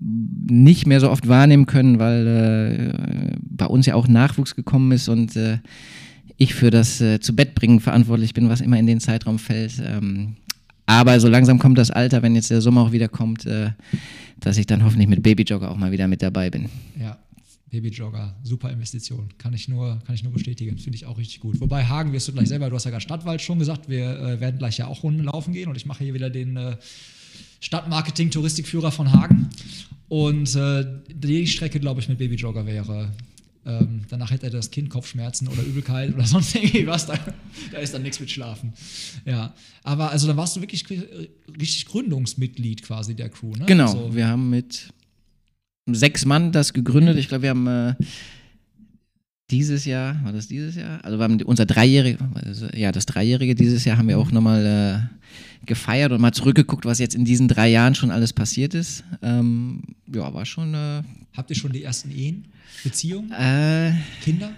nicht mehr so oft wahrnehmen können, weil äh, bei uns ja auch Nachwuchs gekommen ist und äh, ich für das äh, zu Bett bringen verantwortlich bin, was immer in den Zeitraum fällt. Ähm, aber so langsam kommt das Alter, wenn jetzt der Sommer auch wieder kommt, äh, dass ich dann hoffentlich mit Babyjogger auch mal wieder mit dabei bin. Ja, Babyjogger, super Investition. Kann ich nur, kann ich nur bestätigen. Finde ich auch richtig gut. Wobei Hagen wirst du gleich selber, du hast ja gerade Stadtwald schon gesagt, wir äh, werden gleich ja auch Runden laufen gehen und ich mache hier wieder den äh, Stadtmarketing-Touristikführer von Hagen. Und äh, die Strecke, glaube ich, mit Babyjogger wäre Ähm, danach hätte er das Kind Kopfschmerzen oder Übelkeit oder sonst irgendwie was. Da, da ist dann nichts mit Schlafen. Ja, aber also dann warst du wirklich richtig Gründungsmitglied quasi der Crew, ne? Genau, Also, wir haben mit sechs Mann das gegründet. Ich glaube, wir haben äh, dieses Jahr, war das dieses Jahr? Also wir haben unser Dreijährige, also, ja, das Dreijährige dieses Jahr haben wir auch nochmal äh, gefeiert und mal zurückgeguckt, was jetzt in diesen drei Jahren schon alles passiert ist. Ähm, ja, war schon. Äh, habt ihr schon die ersten Ehen, Beziehungen, äh, Kinder?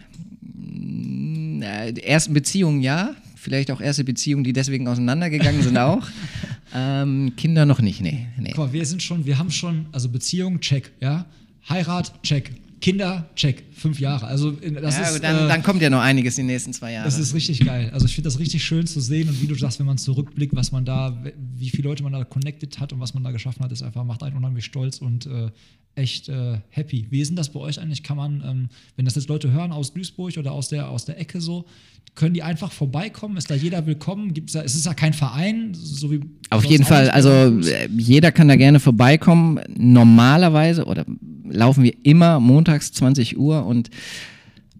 äh, die ersten Beziehungen ja, vielleicht auch erste Beziehungen, die deswegen auseinandergegangen sind auch. ähm, Kinder noch nicht, nee. nee. Guck mal, wir sind schon, wir haben schon, also Beziehung, check, ja. Heirat, check. Kinder, check. Fünf Jahre. Also in- das ja, ist. aber dann, äh, dann kommt ja noch einiges in den nächsten zwei Jahren. Das ist richtig geil. Also ich finde das richtig schön zu sehen und wie du sagst, wenn man zurückblickt, was man da, wie viele Leute man da connected hat und was man da geschaffen hat, ist einfach, macht einen unheimlich stolz und äh, echt äh, happy. Wie ist denn das bei euch eigentlich? Kann man, ähm, wenn das jetzt Leute hören aus Duisburg oder aus der, aus der Ecke so, können die einfach vorbeikommen? Ist da jeder willkommen? Gibt's da, es ist ja kein Verein, so wie Auf jeden Fall, also äh, jeder kann da gerne vorbeikommen. Normalerweise oder laufen wir immer montags 20 Uhr und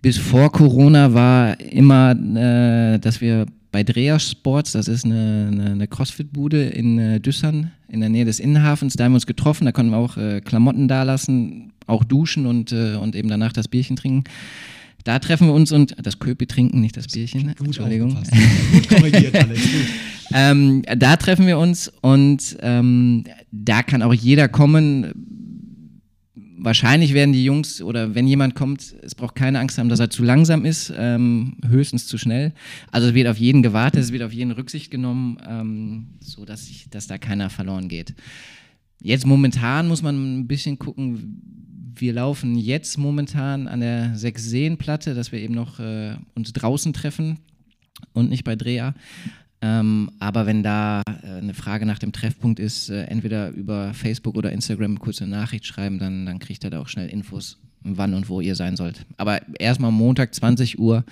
bis vor Corona war immer, äh, dass wir bei Dreher Sports, das ist eine, eine, eine Crossfit-Bude in äh, Düssern, in der Nähe des Innenhafens, da haben wir uns getroffen, da konnten wir auch äh, Klamotten dalassen, auch duschen und, äh, und eben danach das Bierchen trinken. Da treffen wir uns und das Köpi trinken, nicht das Bierchen. Gut Entschuldigung. aufgepasst. Gut korrigiert, Alex. Gut. Ähm, da treffen wir uns und ähm, da kann auch jeder kommen. Wahrscheinlich werden die Jungs oder wenn jemand kommt, es braucht keine Angst haben, dass er zu langsam ist, ähm, höchstens zu schnell. Also es wird auf jeden gewartet, es wird auf jeden Rücksicht genommen, ähm, so dass, ich, dass da keiner verloren geht. Jetzt momentan muss man ein bisschen gucken. Wir laufen jetzt momentan an der Sechs-Seen-Platte, dass wir eben noch äh, uns draußen treffen und nicht bei Dreher. Ähm, aber wenn da äh, eine Frage nach dem Treffpunkt ist, äh, entweder über Facebook oder Instagram kurz eine Nachricht schreiben, dann, dann kriegt er da auch schnell Infos, wann und wo ihr sein sollt. Aber erstmal Montag 20 Uhr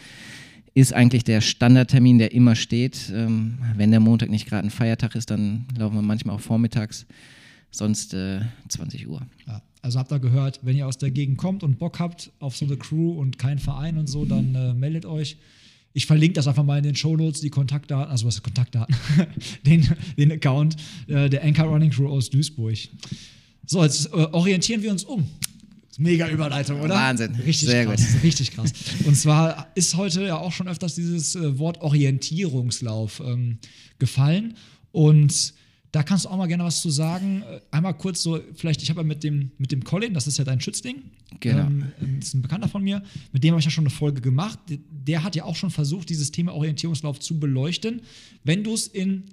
ist eigentlich der Standardtermin, der immer steht. Ähm, wenn der Montag nicht gerade ein Feiertag ist, dann laufen wir manchmal auch vormittags, sonst äh, 20 Uhr. Ja, also habt ihr gehört, wenn ihr aus der Gegend kommt und Bock habt auf so eine Crew und keinen Verein und so, dann äh, meldet euch. Ich verlinke das einfach mal in den Shownotes, die Kontaktdaten, also was ist Kontaktdaten, den, den Account äh, der Anchor Running Crew aus Duisburg. So, jetzt äh, orientieren wir uns um. Mega Überleitung, oder? Wahnsinn. Richtig Sehr krass, gut. richtig krass. Und zwar ist heute ja auch schon öfters dieses äh, Wort Orientierungslauf ähm, gefallen. Und da kannst du auch mal gerne was zu sagen. Äh, Einmal kurz so, vielleicht, ich habe ja mit dem, mit dem Colin, das ist ja dein Schützling, Genau. ähm, ist ein Bekannter von mir, mit dem habe ich ja schon eine Folge gemacht. Der- hat ja auch schon versucht, dieses Thema Orientierungslauf zu beleuchten. Wenn du es in,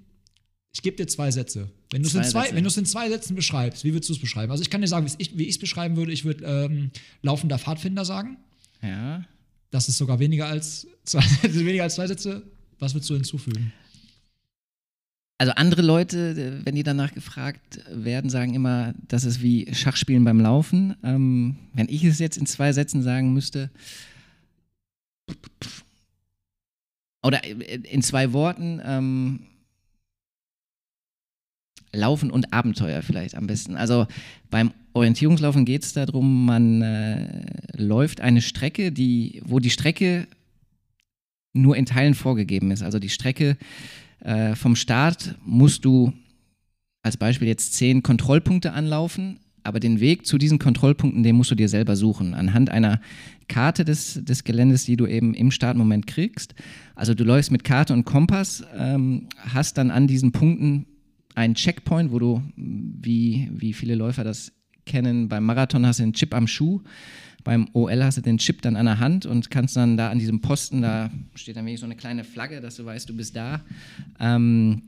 ich gebe dir zwei Sätze. Wenn du es in Zwei wenn in zwei Sätzen beschreibst, wie würdest du es beschreiben? Also ich kann dir sagen, wie ich wie ich es beschreiben würde. Ich würde ähm, laufender Pfadfinder sagen. Ja. Das ist sogar weniger als zwei, weniger als zwei Sätze. Was würdest du hinzufügen? Also andere Leute, äh, wenn die danach gefragt werden, sagen immer, das ist wie Schachspielen beim Laufen. Ähm, wenn ich es jetzt in zwei Sätzen sagen müsste, oder in zwei Worten, ähm, Laufen und Abenteuer vielleicht am besten. Also beim Orientierungslaufen geht es darum, man äh, läuft eine Strecke, die, wo die Strecke nur in Teilen vorgegeben ist. Also die Strecke äh, vom Start musst du als Beispiel jetzt zehn Kontrollpunkte anlaufen, aber den Weg zu diesen Kontrollpunkten, den musst du dir selber suchen, anhand einer Karte des, des Geländes, die du eben im Startmoment kriegst. Also du läufst mit Karte und Kompass, ähm, hast dann an diesen Punkten einen Checkpoint, wo du, wie, wie viele Läufer das kennen, beim Marathon hast du den Chip am Schuh, beim OL hast du den Chip dann an der Hand und kannst dann da an diesem Posten, da steht dann wirklich so eine kleine Flagge, dass du weißt, du bist da. Ähm,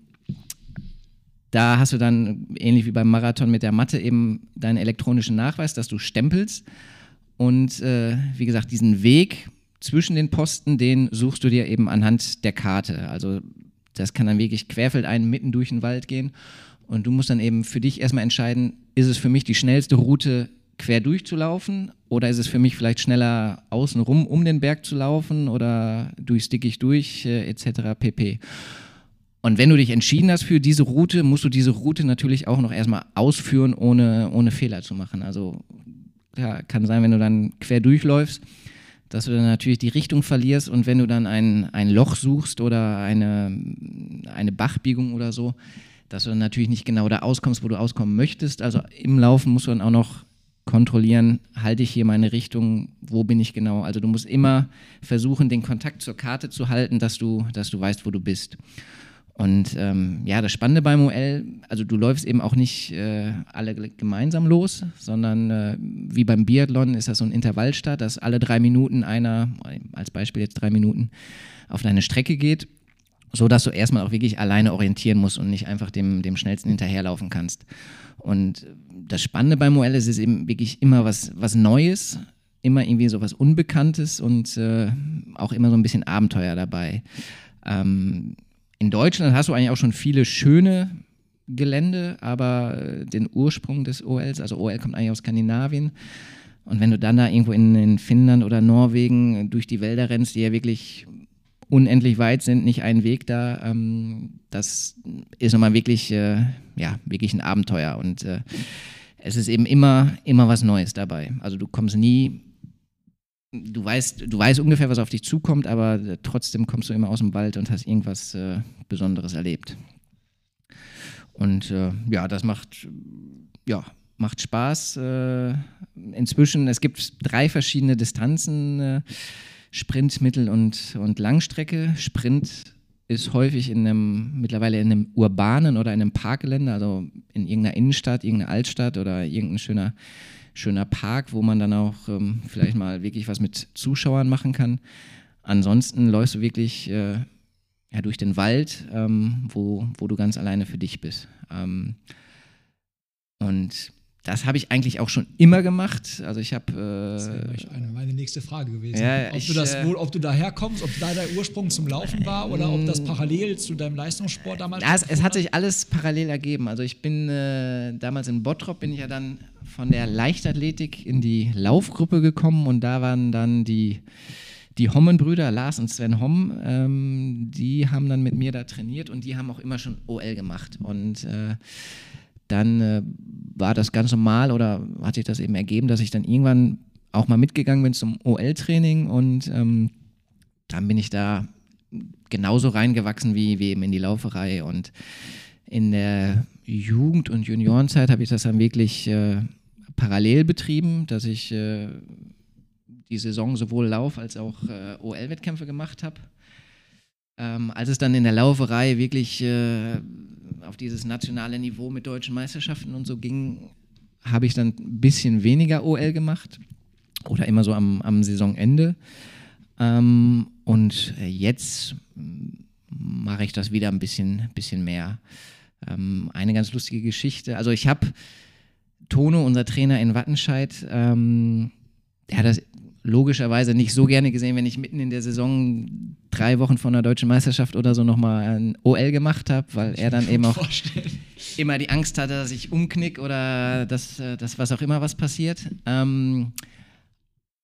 da hast du dann, ähnlich wie beim Marathon mit der Matte, eben deinen elektronischen Nachweis, dass du stempelst. Und äh, wie gesagt, diesen Weg zwischen den Posten, den suchst du dir eben anhand der Karte. Also das kann dann wirklich querfeldein mitten durch den Wald gehen. Und du musst dann eben für dich erstmal entscheiden, ist es für mich die schnellste Route, quer durchzulaufen? Oder ist es für mich vielleicht schneller außenrum um den Berg zu laufen oder durchs Dickicht durch, äh, etc. pp. Und wenn du dich entschieden hast für diese Route, musst du diese Route natürlich auch noch erstmal ausführen, ohne, ohne Fehler zu machen. Also ja, kann sein, wenn du dann quer durchläufst, dass du dann natürlich die Richtung verlierst und wenn du dann ein, ein Loch suchst oder eine, eine Bachbiegung oder so, dass du dann natürlich nicht genau da auskommst, wo du auskommen möchtest. Also im Laufen musst du dann auch noch kontrollieren, halte ich hier meine Richtung, wo bin ich genau. Also du musst immer versuchen, den Kontakt zur Karte zu halten, dass du, dass du weißt, wo du bist. Und ähm, ja, das Spannende beim OL, also du läufst eben auch nicht äh, alle gemeinsam los, sondern äh, wie beim Biathlon ist das so ein Intervallstart, dass alle drei Minuten einer, als Beispiel jetzt drei Minuten, auf deine Strecke geht, so dass du erstmal auch wirklich alleine orientieren musst und nicht einfach dem, dem schnellsten hinterherlaufen kannst. Und das Spannende beim OL ist, es ist eben wirklich immer was, was Neues, immer irgendwie so was Unbekanntes und äh, auch immer so ein bisschen Abenteuer dabei. Ähm, in Deutschland hast du eigentlich auch schon viele schöne Gelände, aber äh, den Ursprung des OLs, also OL kommt eigentlich aus Skandinavien. Und wenn du dann da irgendwo in, in Finnland oder Norwegen durch die Wälder rennst, die ja wirklich unendlich weit sind, nicht ein Weg da, ähm, das ist nochmal wirklich, äh, ja, wirklich ein Abenteuer. Und äh, es ist eben immer, immer was Neues dabei. Also du kommst nie du weißt, du weißt ungefähr, was auf dich zukommt, aber trotzdem kommst du immer aus dem Wald und hast irgendwas äh, Besonderes erlebt. Und äh, ja, das macht, ja, macht Spaß. Äh, inzwischen, es gibt drei verschiedene Distanzen, äh, Sprint, Mittel- und, und Langstrecke. Sprint ist häufig in einem, mittlerweile in einem urbanen oder in einem Parkgelände, also in irgendeiner Innenstadt, irgendeiner Altstadt oder irgendein schöner schöner Park, wo man dann auch ähm, vielleicht mal wirklich was mit Zuschauern machen kann. Ansonsten läufst du wirklich äh, ja, durch den Wald, ähm, wo, wo du ganz alleine für dich bist. Ähm, und das habe ich eigentlich auch schon immer gemacht. Also ich habe. Äh, das wäre eine, meine nächste Frage gewesen. Ja, ob, ich, du das äh, wohl, ob du daherkommst, ob da der Ursprung zum Laufen war oder ob das parallel zu deinem Leistungssport damals ja, es, es hat sich alles parallel ergeben. Also ich bin äh, damals in Bottrop bin ich ja dann von der Leichtathletik in die Laufgruppe gekommen und da waren dann die, die Hommenbrüder, Lars und Sven Homm, ähm, die haben dann mit mir da trainiert und die haben auch immer schon OL gemacht. Und äh, dann äh, war das ganz normal oder hat sich das eben ergeben, dass ich dann irgendwann auch mal mitgegangen bin zum OL-Training und ähm, dann bin ich da genauso reingewachsen wie, wie eben in die Lauferei und in der Jugend- und Juniorenzeit habe ich das dann wirklich äh, parallel betrieben, dass ich äh, die Saison sowohl Lauf- als auch äh, OL-Wettkämpfe gemacht habe. Ähm, als es dann in der Lauferei wirklich äh, auf dieses nationale Niveau mit deutschen Meisterschaften und so ging, habe ich dann ein bisschen weniger OL gemacht oder immer so am, am Saisonende. Ähm, und jetzt mache ich das wieder ein bisschen, bisschen mehr. Ähm, eine ganz lustige Geschichte. Also ich habe Tono, unser Trainer in Wattenscheid, ähm, der hat das logischerweise nicht so gerne gesehen, wenn ich mitten in der Saison drei Wochen von der deutschen Meisterschaft oder so nochmal ein OL gemacht habe, weil er dann eben auch vorstellen. immer die Angst hatte, dass ich umknick oder dass, äh, dass was auch immer was passiert. Ähm,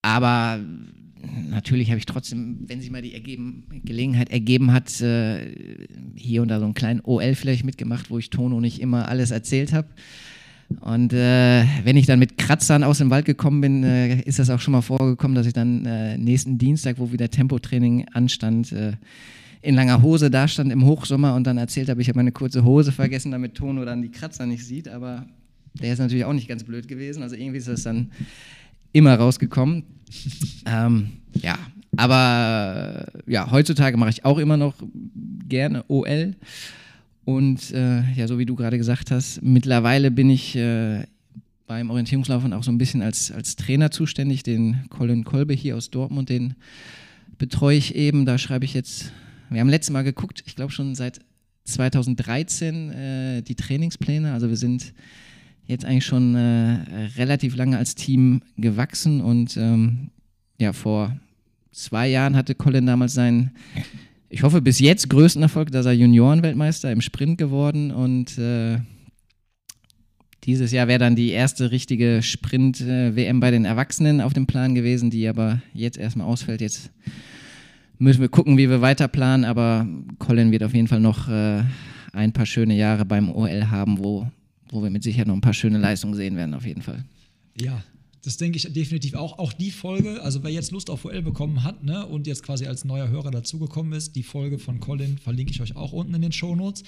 aber natürlich habe ich trotzdem, wenn sich mal die ergeben, Gelegenheit ergeben hat, äh, hier und da so einen kleinen OL vielleicht mitgemacht, wo ich Tono nicht immer alles erzählt habe. Und äh, wenn ich dann mit Kratzern aus dem Wald gekommen bin, äh, ist das auch schon mal vorgekommen, dass ich dann äh, nächsten Dienstag, wo wieder Tempotraining anstand, äh, in langer Hose da stand im Hochsommer und dann erzählt habe, ich habe meine kurze Hose vergessen, damit Tono dann die Kratzer nicht sieht. Aber der ist natürlich auch nicht ganz blöd gewesen. Also irgendwie ist das dann immer rausgekommen. ähm, ja, aber ja, heutzutage mache ich auch immer noch gerne OL. Und äh, ja, so wie du gerade gesagt hast, mittlerweile bin ich äh, beim Orientierungslaufen auch so ein bisschen als, als Trainer zuständig. Den Colin Kolbe hier aus Dortmund, den betreue ich eben. Da schreibe ich jetzt, wir haben letztes Mal geguckt, ich glaube schon seit 2013 äh, die Trainingspläne. Also wir sind jetzt eigentlich schon äh, relativ lange als Team gewachsen und ähm, ja, vor zwei Jahren hatte Colin damals seinen, ich hoffe bis jetzt größten Erfolg, dass er Juniorenweltmeister im Sprint geworden und äh, dieses Jahr wäre dann die erste richtige Sprint-WM bei den Erwachsenen auf dem Plan gewesen, die aber jetzt erstmal ausfällt. Jetzt müssen wir gucken, wie wir weiter planen, aber Colin wird auf jeden Fall noch äh, ein paar schöne Jahre beim OL haben, wo, wo wir mit Sicherheit noch ein paar schöne Leistungen sehen werden, auf jeden Fall. Ja, Das denke ich definitiv auch. Auch die Folge, also wer jetzt Lust auf OL bekommen hat ne, und jetzt quasi als neuer Hörer dazugekommen ist, die Folge von Colin verlinke ich euch auch unten in den Shownotes.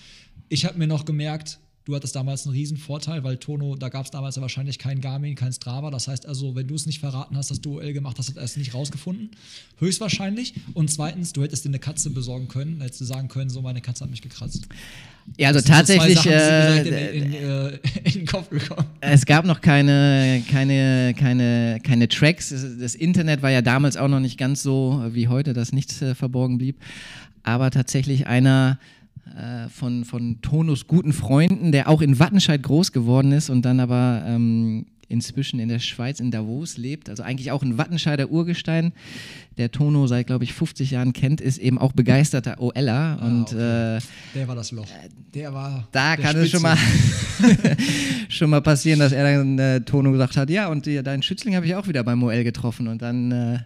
Ich habe mir noch gemerkt, Du hattest damals einen riesen Vorteil, weil Tono, da gab es damals ja wahrscheinlich kein Garmin, kein Strava. Das heißt also, wenn du es nicht verraten hast, dass du OL gemacht hast, hast du es nicht rausgefunden. Höchstwahrscheinlich. Und zweitens, du hättest dir eine Katze besorgen können, hättest du sagen können, so meine Katze hat mich gekratzt. Ja, also tatsächlich. So äh, in, in, äh, in, den Kopf gekommen. Es gab noch keine, keine, keine, keine Tracks. Das Internet war ja damals auch noch nicht ganz so wie heute, dass nichts äh, verborgen blieb. Aber tatsächlich einer äh, von, von Tonus guten Freunden, der auch in Wattenscheid groß geworden ist und dann aber ähm, inzwischen in der Schweiz, in Davos lebt. Also eigentlich auch ein Wattenscheider Urgestein, der Tono seit, glaube ich, 50 Jahren kennt, ist eben auch begeisterter OLer. Ah, und, okay. äh, der war das Loch. Der war. Da kann Spitze. es schon mal, schon mal passieren, dass er dann äh, Tono gesagt hat: Ja, und die, deinen Schützling habe ich auch wieder beim OL getroffen. Und dann. Äh,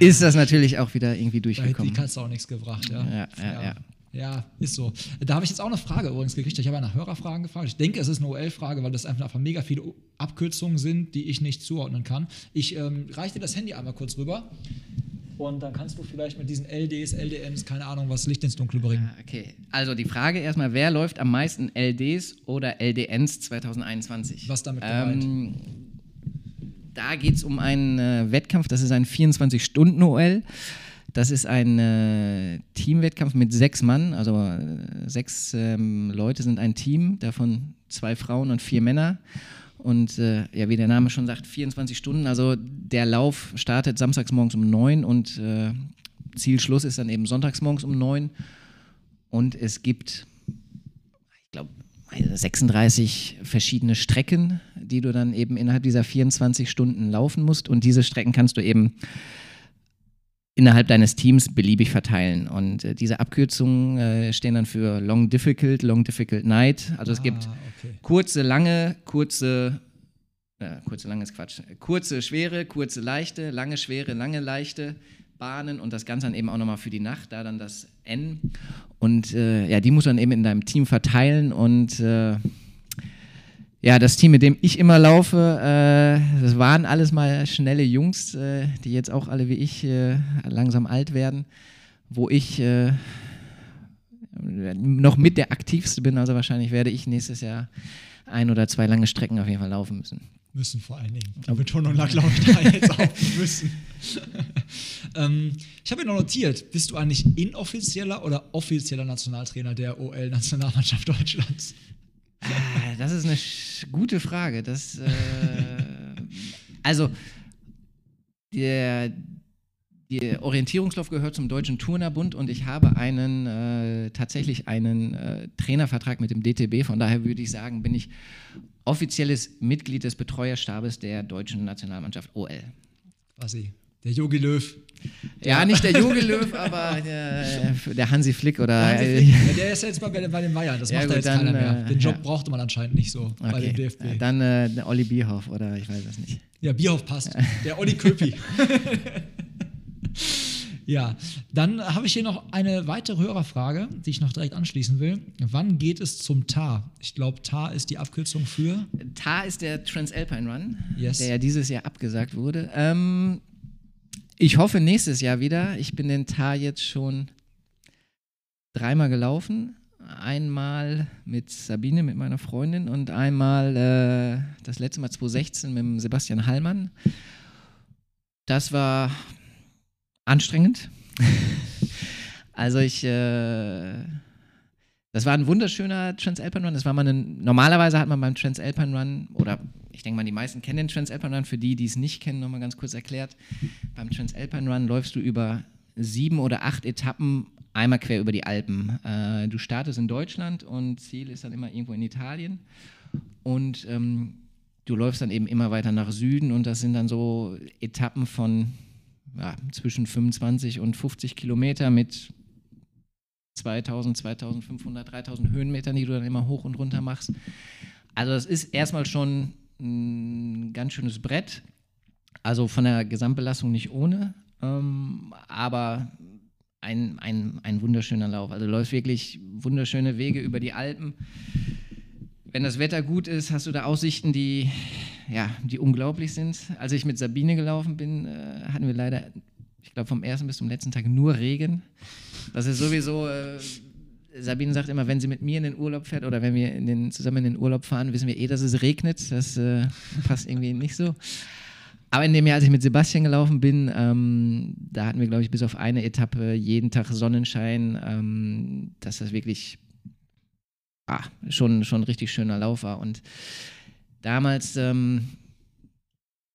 ist das natürlich auch wieder irgendwie durchgekommen. Die Katze auch nichts gebracht, ja. Ja, ja, ja. Ja, ist so. Da habe ich jetzt auch eine Frage übrigens gekriegt. Ich habe ja nach Hörerfragen gefragt. Ich denke, es ist eine OL-Frage, weil das einfach mega viele Abkürzungen sind, die ich nicht zuordnen kann. Ich ähm, reiche dir das Handy einmal kurz rüber. Und dann kannst du vielleicht mit diesen LDs, LDNs, keine Ahnung, was Licht ins Dunkel bringen. Ah, okay. Also die Frage erstmal, wer läuft am meisten LDs oder LDNs 2021? Was damit gemeint? Ähm, da geht es um einen äh, Wettkampf, das ist ein 24-Stunden-OL. Das ist ein äh, Teamwettkampf mit sechs Mann, also äh, sechs ähm, Leute sind ein Team, davon zwei Frauen und vier Männer. Und äh, ja, wie der Name schon sagt, 24 Stunden. Also der Lauf startet samstags morgens um neun und äh, Zielschluss ist dann eben sonntags morgens um neun. Und es gibt, ich glaube, 36 verschiedene Strecken, die du dann eben innerhalb dieser 24 Stunden laufen musst. Und diese Strecken kannst du eben innerhalb deines Teams beliebig verteilen. Und äh, diese Abkürzungen äh, stehen dann für Long Difficult, Long Difficult Night. Also es gibt okay. kurze, lange, kurze, äh, kurze, lange ist Quatsch, kurze, schwere, kurze, leichte, lange, schwere, lange, leichte Bahnen und das Ganze dann eben auch nochmal für die Nacht, da dann das N. Und äh, ja, die muss man eben in deinem Team verteilen und äh, ja, das Team, mit dem ich immer laufe, äh, das waren alles mal schnelle Jungs, äh, die jetzt auch alle wie ich äh, langsam alt werden, wo ich äh, noch mit der aktivste bin. Also wahrscheinlich werde ich nächstes Jahr ein oder zwei lange Strecken auf jeden Fall laufen müssen. Müssen vor allen Dingen. Die Betonung lag, glaube ich, da jetzt auch müssen. ähm, ich habe mir noch notiert, bist du eigentlich inoffizieller oder offizieller Nationaltrainer der OL-Nationalmannschaft Deutschlands? Ah, das ist eine gute Frage. Das, äh, also, der, der Orientierungslauf gehört zum Deutschen Turnerbund und ich habe einen äh, tatsächlich einen äh, Trainervertrag mit dem DTB. Von daher würde ich sagen, bin ich offizielles Mitglied des Betreuerstabes der deutschen Nationalmannschaft OL. Quasi. Der Jogi Löw. Ja, ja, nicht der Jogi Löw, aber der, der, Hansi Flick oder. Der, Flick. Ja, der ist ja jetzt bei, bei den Bayern, das ja, macht gut, jetzt dann, keiner mehr. Den Job brauchte man anscheinend nicht so okay. bei dem DFB. Dann äh, der Olli Bierhoff oder ich weiß es nicht. Ja, Bierhoff passt. Der Olli Köpi. ja, dann habe ich hier noch eine weitere Hörerfrage, die ich noch direkt anschließen will. Wann geht es zum TAR? Ich glaube, TAR ist die Abkürzung für. TAR ist der Transalpine Run, yes. der ja dieses Jahr abgesagt wurde. Ähm, ich hoffe nächstes Jahr wieder. Ich bin den Tar jetzt schon dreimal gelaufen. Einmal mit Sabine, mit meiner Freundin und einmal äh, das letzte Mal 2016 mit Sebastian Hallmann. Das war anstrengend. also ich, äh, das war ein wunderschöner Transalpine Run. Das war mal ein, normalerweise hat man beim Transalpine Run oder ich denke mal, die meisten kennen den Transalpine Run. Für die, die es nicht kennen, nochmal ganz kurz erklärt. Beim Transalpine Run läufst du über sieben oder acht Etappen einmal quer über die Alpen. Äh, du startest in Deutschland und Ziel ist dann immer irgendwo in Italien. Und ähm, du läufst dann eben immer weiter nach Süden und das sind dann so Etappen von ja, zwischen 25 und 50 Kilometer mit 2000, 2500, 3000 Höhenmetern, die du dann immer hoch und runter machst. Also das ist erstmal schon ein ganz schönes Brett. Also von der Gesamtbelastung nicht ohne, ähm, aber ein, ein, ein wunderschöner Lauf. Also du läufst wirklich wunderschöne Wege über die Alpen. wenn das Wetter gut ist, hast du da Aussichten, die, ja, die unglaublich sind. Als ich mit Sabine gelaufen bin, äh, hatten wir leider, ich glaube, vom ersten bis zum letzten Tag nur Regen. Das ist sowieso. Äh, Sabine sagt immer, wenn sie mit mir in den Urlaub fährt oder wenn wir in den, zusammen in den Urlaub fahren, wissen wir eh, dass es regnet. Das äh, passt irgendwie nicht so. Aber in dem Jahr, als ich mit Sebastian gelaufen bin, ähm, da hatten wir, glaube ich, bis auf eine Etappe jeden Tag Sonnenschein, ähm, dass das wirklich ah, schon, schon ein richtig schöner Lauf war. Und damals ähm,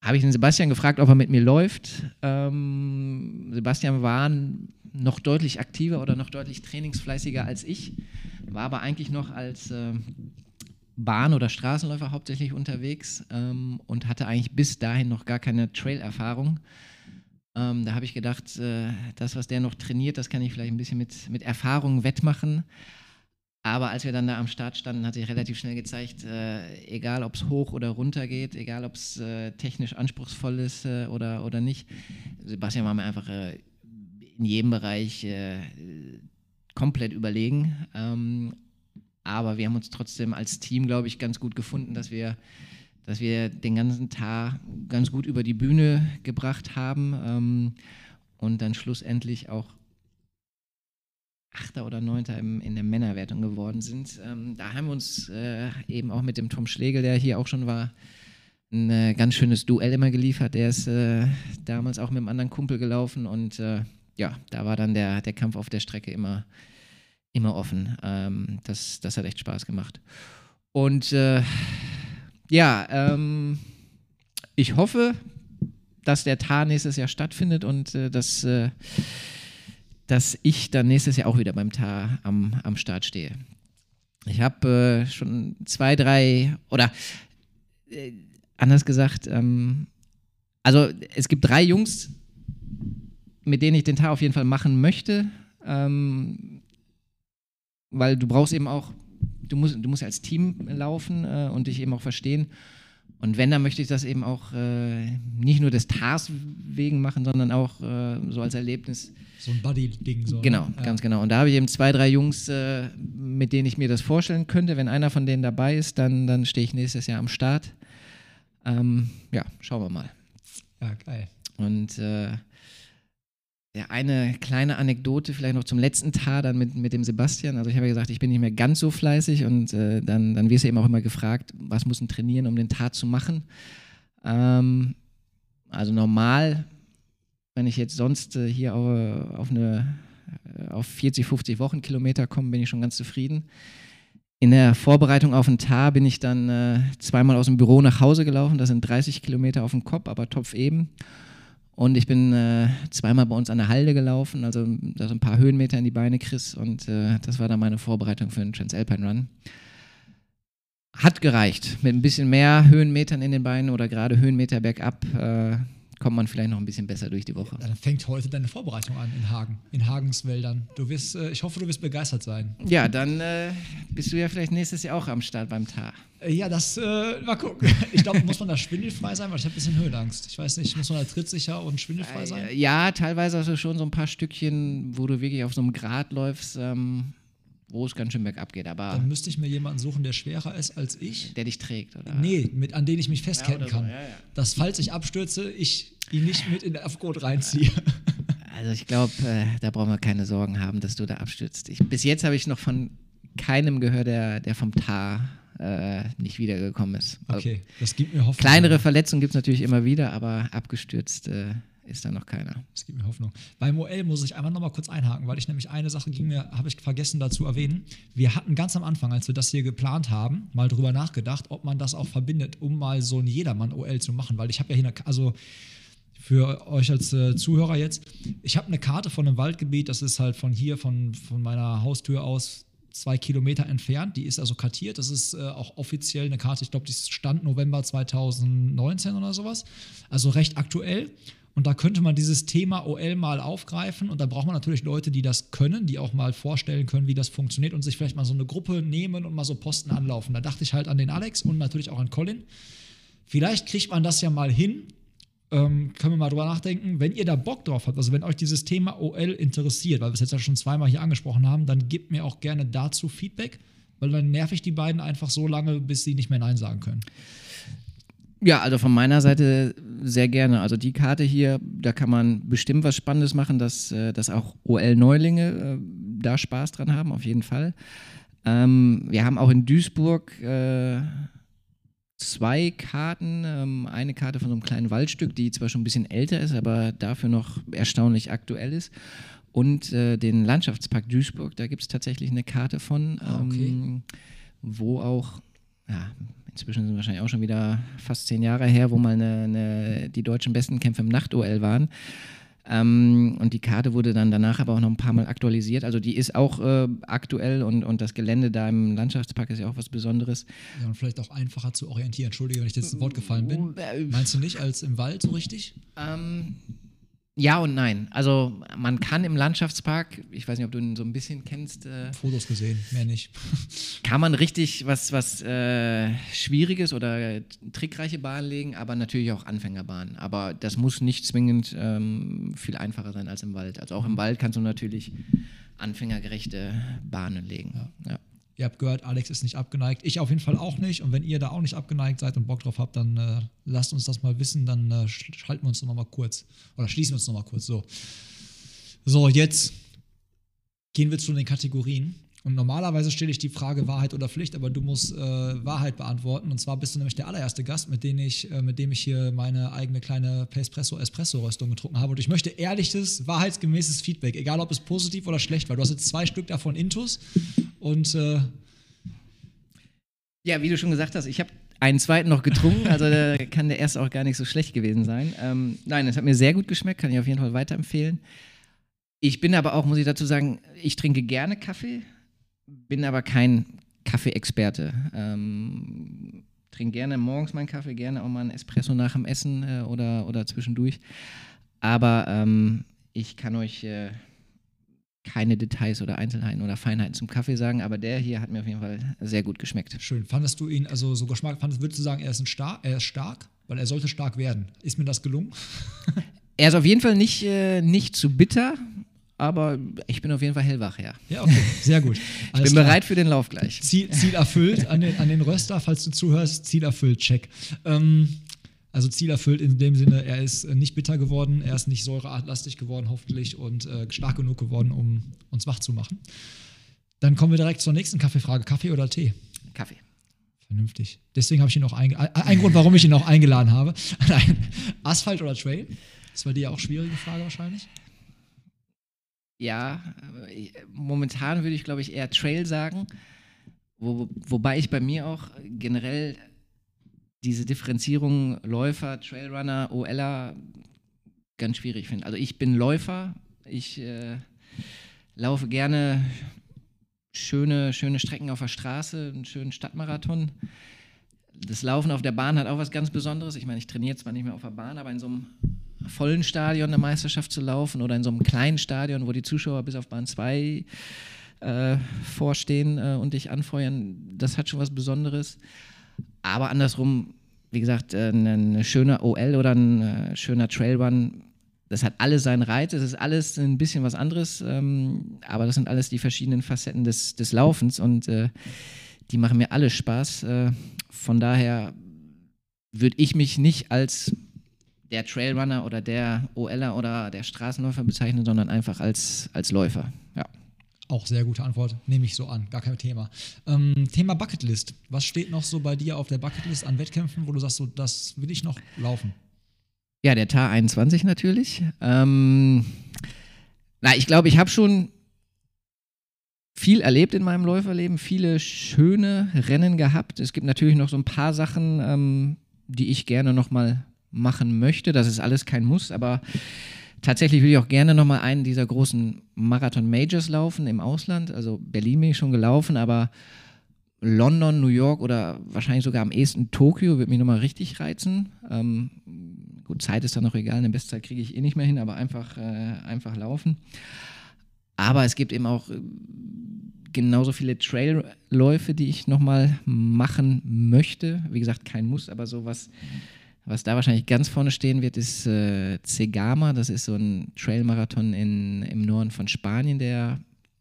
habe ich den Sebastian gefragt, ob er mit mir läuft. Ähm, Sebastian war noch deutlich aktiver oder noch deutlich trainingsfleißiger als ich, war aber eigentlich noch als äh, Bahn- oder Straßenläufer hauptsächlich unterwegs ähm, und hatte eigentlich bis dahin noch gar keine Trail-Erfahrung. Ähm, da habe ich gedacht, äh, das, was der noch trainiert, das kann ich vielleicht ein bisschen mit, mit Erfahrung wettmachen. Aber als wir dann da am Start standen, hat sich relativ schnell gezeigt, äh, egal ob es hoch oder runter geht, egal ob es äh, technisch anspruchsvoll ist äh, oder, oder nicht, Sebastian war mir einfach äh, in jedem Bereich äh, komplett überlegen. Ähm, aber wir haben uns trotzdem als Team, glaube ich, ganz gut gefunden, dass wir, dass wir den ganzen Tag ganz gut über die Bühne gebracht haben ähm, und dann schlussendlich auch Achter oder Neunter im, in der Männerwertung geworden sind. Ähm, da haben wir uns äh, eben auch mit dem Tom Schlegel, der hier auch schon war, ein äh, ganz schönes Duell immer geliefert. Der ist äh, damals auch mit einem anderen Kumpel gelaufen und äh, ja, da war dann der, der Kampf auf der Strecke immer, immer offen. Ähm, das, das hat echt Spaß gemacht. Und äh, ja, ähm, ich hoffe, dass der TAR nächstes Jahr stattfindet und äh, dass dass ich dann nächstes Jahr auch wieder beim TAR am, am Start stehe. Ich habe äh, schon zwei, drei oder äh, anders gesagt, ähm, also es gibt drei Jungs, mit denen ich den TAR auf jeden Fall machen möchte, ähm, weil du brauchst eben auch, du musst, du musst als Team laufen äh, und dich eben auch verstehen. Und wenn, dann möchte ich das eben auch äh, nicht nur des Tars wegen machen, sondern auch äh, so als Erlebnis. So ein Buddy-Ding. So, genau, ne? ganz genau. Und da habe ich eben zwei, drei Jungs, äh, mit denen ich mir das vorstellen könnte. Wenn einer von denen dabei ist, dann, dann stehe ich nächstes Jahr am Start. Ähm, ja, schauen wir mal. Ja, geil. Und äh, ja, eine kleine Anekdote vielleicht noch zum letzten Tag dann mit, mit dem Sebastian. Also ich habe ja gesagt, ich bin nicht mehr ganz so fleißig und äh, dann, dann wirst du eben auch immer gefragt, was muss ein trainieren, um den Tag zu machen. Ähm, also normal, wenn ich jetzt sonst äh, hier auf, auf, eine, äh, auf 40, 50 Wochenkilometer komme, bin ich schon ganz zufrieden. In der Vorbereitung auf den Tar bin ich dann äh, zweimal aus dem Büro nach Hause gelaufen. Das sind 30 Kilometer auf dem Kopf, aber topf eben. Und ich bin äh, zweimal bei uns an der Halde gelaufen, also da so ein paar Höhenmeter in die Beine kriegst. Und äh, das war dann meine Vorbereitung für den Transalpine Run. Hat gereicht. Mit ein bisschen mehr Höhenmetern in den Beinen oder gerade Höhenmeter bergab äh, kommt man vielleicht noch ein bisschen besser durch die Woche. Dann fängt heute deine Vorbereitung an in Hagen, in Hagenswäldern. Du wirst, äh, ich hoffe, du wirst begeistert sein. Ja, dann äh, bist du ja vielleicht nächstes Jahr auch am Start beim Tar. Äh, ja, das, äh, mal gucken. Ich glaube, muss man da schwindelfrei sein, weil ich habe ein bisschen Höhenangst. Ich weiß nicht, muss man da trittsicher und schwindelfrei sein? Äh, ja, teilweise hast du schon so ein paar Stückchen, wo du wirklich auf so einem Grat läufst. Ähm, wo es ganz schön bergab geht. Aber Dann müsste ich mir jemanden suchen, der schwerer ist als ich. Der dich trägt, oder? Nee, mit, an den ich mich festketten Ja, so, kann. ja, ja. Dass, falls ich abstürze, ich ihn nicht mit in den Abgrund reinziehe. Also ich glaube, äh, da brauchen wir keine Sorgen haben, dass du da abstürzt. Ich, bis jetzt habe ich noch von keinem gehört, der, der vom Tar äh, nicht wiedergekommen ist. Also Okay, das gibt mir Hoffnung. kleinere Verletzungen gibt es natürlich immer wieder, aber abgestürzt äh, ist da noch keiner. Das gibt mir Hoffnung. Beim OL muss ich einmal noch mal kurz einhaken, weil ich nämlich eine Sache ging mir, habe ich vergessen dazu erwähnen. Wir hatten ganz am Anfang, als wir das hier geplant haben, mal drüber nachgedacht, ob man das auch verbindet, um mal so ein Jedermann-OL zu machen, weil ich habe ja hier eine, also für euch als äh, Zuhörer jetzt, ich habe eine Karte von einem Waldgebiet, das ist halt von hier, von, von meiner Haustür aus zwei Kilometer entfernt. Die ist also kartiert. Das ist äh, auch offiziell eine Karte, ich glaube, die stand November 2019 oder sowas. Also recht aktuell. Und da könnte man dieses Thema OL mal aufgreifen. Und da braucht man natürlich Leute, die das können, die auch mal vorstellen können, wie das funktioniert und sich vielleicht mal so eine Gruppe nehmen und mal so Posten anlaufen. Da dachte ich halt an den Alex und natürlich auch an Colin. Vielleicht kriegt man das ja mal hin. Ähm, können wir mal drüber nachdenken. Wenn ihr da Bock drauf habt, also wenn euch dieses Thema OL interessiert, weil wir es jetzt ja schon zweimal hier angesprochen haben, dann gebt mir auch gerne dazu Feedback. Weil dann nerv ich die beiden einfach so lange, bis sie nicht mehr Nein sagen können. Ja, also von meiner Seite sehr gerne. Also die Karte hier, da kann man bestimmt was Spannendes machen, dass, äh, dass auch OL-Neulinge äh, da Spaß dran haben, auf jeden Fall. Ähm, wir haben auch in Duisburg äh, zwei Karten. Ähm, eine Karte von so einem kleinen Waldstück, die zwar schon ein bisschen älter ist, aber dafür noch erstaunlich aktuell ist. Und äh, den Landschaftspark Duisburg, da gibt es tatsächlich eine Karte von, Ah, okay. ähm, wo auch, ja, inzwischen sind wahrscheinlich auch schon wieder fast zehn Jahre her, wo mal eine, eine, die deutschen besten Kämpfe im Nacht-OL waren. Ähm, und die Karte wurde dann danach aber auch noch ein paar Mal aktualisiert. Also die ist auch äh, aktuell und, und das Gelände da im Landschaftspark ist ja auch was Besonderes. Ja, und vielleicht auch einfacher zu orientieren. Entschuldige, wenn ich jetzt ins Wort gefallen bin. Äh, Meinst du nicht als im Wald so richtig? Ähm, ja und nein. Also man kann im Landschaftspark, ich weiß nicht, ob du ihn so ein bisschen kennst, äh, Fotos gesehen, mehr nicht. kann man richtig was, was äh, Schwieriges oder trickreiche Bahnen legen, aber natürlich auch Anfängerbahnen. Aber das muss nicht zwingend ähm, viel einfacher sein als im Wald. Also auch im Wald kannst du natürlich anfängergerechte Bahnen legen. Ja. Ihr habt gehört, Alex ist nicht abgeneigt. Ich auf jeden Fall auch nicht. Und wenn ihr da auch nicht abgeneigt seid und Bock drauf habt, dann äh, lasst uns das mal wissen. Dann äh, sch- schalten wir uns noch mal kurz. Oder schließen wir uns noch mal kurz. So. So, jetzt gehen wir zu den Kategorien. Und normalerweise stelle ich die Frage Wahrheit oder Pflicht, aber du musst äh, Wahrheit beantworten. Und zwar bist du nämlich der allererste Gast, mit dem ich, äh, mit dem ich hier meine eigene kleine Espresso-Espresso-Röstung getrunken habe. Und ich möchte ehrliches, wahrheitsgemäßes Feedback, egal ob es positiv oder schlecht war. Du hast jetzt zwei Stück davon Intus. Und äh, Ja, wie du schon gesagt hast, ich habe einen zweiten noch getrunken, also da kann der erste auch gar nicht so schlecht gewesen sein. Ähm, nein, es hat mir sehr gut geschmeckt, kann ich auf jeden Fall weiterempfehlen. Ich bin aber auch, muss ich dazu sagen, ich trinke gerne Kaffee, bin aber kein Kaffee-Experte. Ähm, trinke gerne morgens meinen Kaffee, gerne auch mal einen Espresso nach dem Essen äh, oder, oder zwischendurch. Aber ähm, ich kann euch äh, keine Details oder Einzelheiten oder Feinheiten zum Kaffee sagen, aber der hier hat mir auf jeden Fall sehr gut geschmeckt. schön. Fandest du ihn, also so Geschmack, fandest, würdest du sagen, er ist, ein star er ist stark? Weil er sollte stark werden. Ist mir das gelungen? Er ist auf jeden Fall nicht, äh, nicht zu bitter, aber ich bin auf jeden Fall hellwach, ja. Ja, okay, sehr gut. Ich bin bereit für den Lauf gleich. Ziel, Ziel erfüllt an den, an den Röster, falls du zuhörst, Ziel erfüllt, check. Ähm, also Ziel erfüllt in dem Sinne, er ist äh, nicht bitter geworden, er ist nicht säurelastig geworden, hoffentlich, und äh, stark genug geworden, um uns wach zu machen. Dann kommen wir direkt zur nächsten Kaffeefrage. Kaffee oder Tee? Kaffee. Vernünftig. Deswegen habe ich ihn auch eingeladen. Ein Grund, warum ich ihn auch eingeladen habe. Nein. Asphalt oder Trail? Das war dir ja auch schwierige Frage wahrscheinlich. Ja, äh, momentan würde ich, glaube ich, eher Trail sagen, wo, wobei ich bei mir auch generell diese Differenzierung Läufer, Trailrunner, OLer ganz schwierig finde. Also ich bin Läufer, ich äh, laufe gerne schöne, schöne Strecken auf der Straße, einen schönen Stadtmarathon. Das Laufen auf der Bahn hat auch was ganz Besonderes. Ich meine, ich trainiere zwar nicht mehr auf der Bahn, aber in so einem vollen Stadion eine Meisterschaft zu laufen oder in so einem kleinen Stadion, wo die Zuschauer bis auf Bahn 2 äh, vorstehen äh, und dich anfeuern, das hat schon was Besonderes. Aber andersrum, wie gesagt, äh, eine, eine schöne OL oder ein äh, schöner Trailrun, das hat alles seinen Reiz, es ist alles ein bisschen was anderes, ähm, aber das sind alles die verschiedenen Facetten des, des Laufens und äh, die machen mir alle Spaß. Äh, von daher würde ich mich nicht als der Trailrunner oder der OLer oder der Straßenläufer bezeichnen, sondern einfach als, als Läufer. Ja. Auch sehr gute Antwort, nehme ich so an, gar kein Thema. Ähm, Thema Bucketlist. Was steht noch so bei dir auf der Bucketlist an Wettkämpfen, wo du sagst, so, das will ich noch laufen? Ja, der TAR 21 natürlich. Ähm, na, ich glaube, ich habe schon viel erlebt in meinem Läuferleben, viele schöne Rennen gehabt. Es gibt natürlich noch so ein paar Sachen, ähm, die ich gerne noch mal machen möchte. Das ist alles kein Muss, aber tatsächlich will ich auch gerne noch mal einen dieser großen Marathon-Majors laufen im Ausland. Also Berlin bin ich schon gelaufen, aber London, New York oder wahrscheinlich sogar am ehesten Tokio wird mich nochmal richtig reizen. Ähm, gut, Zeit ist dann noch egal, eine Bestzeit kriege ich eh nicht mehr hin, aber einfach, äh, einfach laufen. Aber es gibt eben auch äh, genauso viele Trailläufe, die ich nochmal machen möchte. Wie gesagt, kein Muss, aber sowas, was da wahrscheinlich ganz vorne stehen wird, ist äh, Cegama. Das ist so ein Trailmarathon im Norden von Spanien, der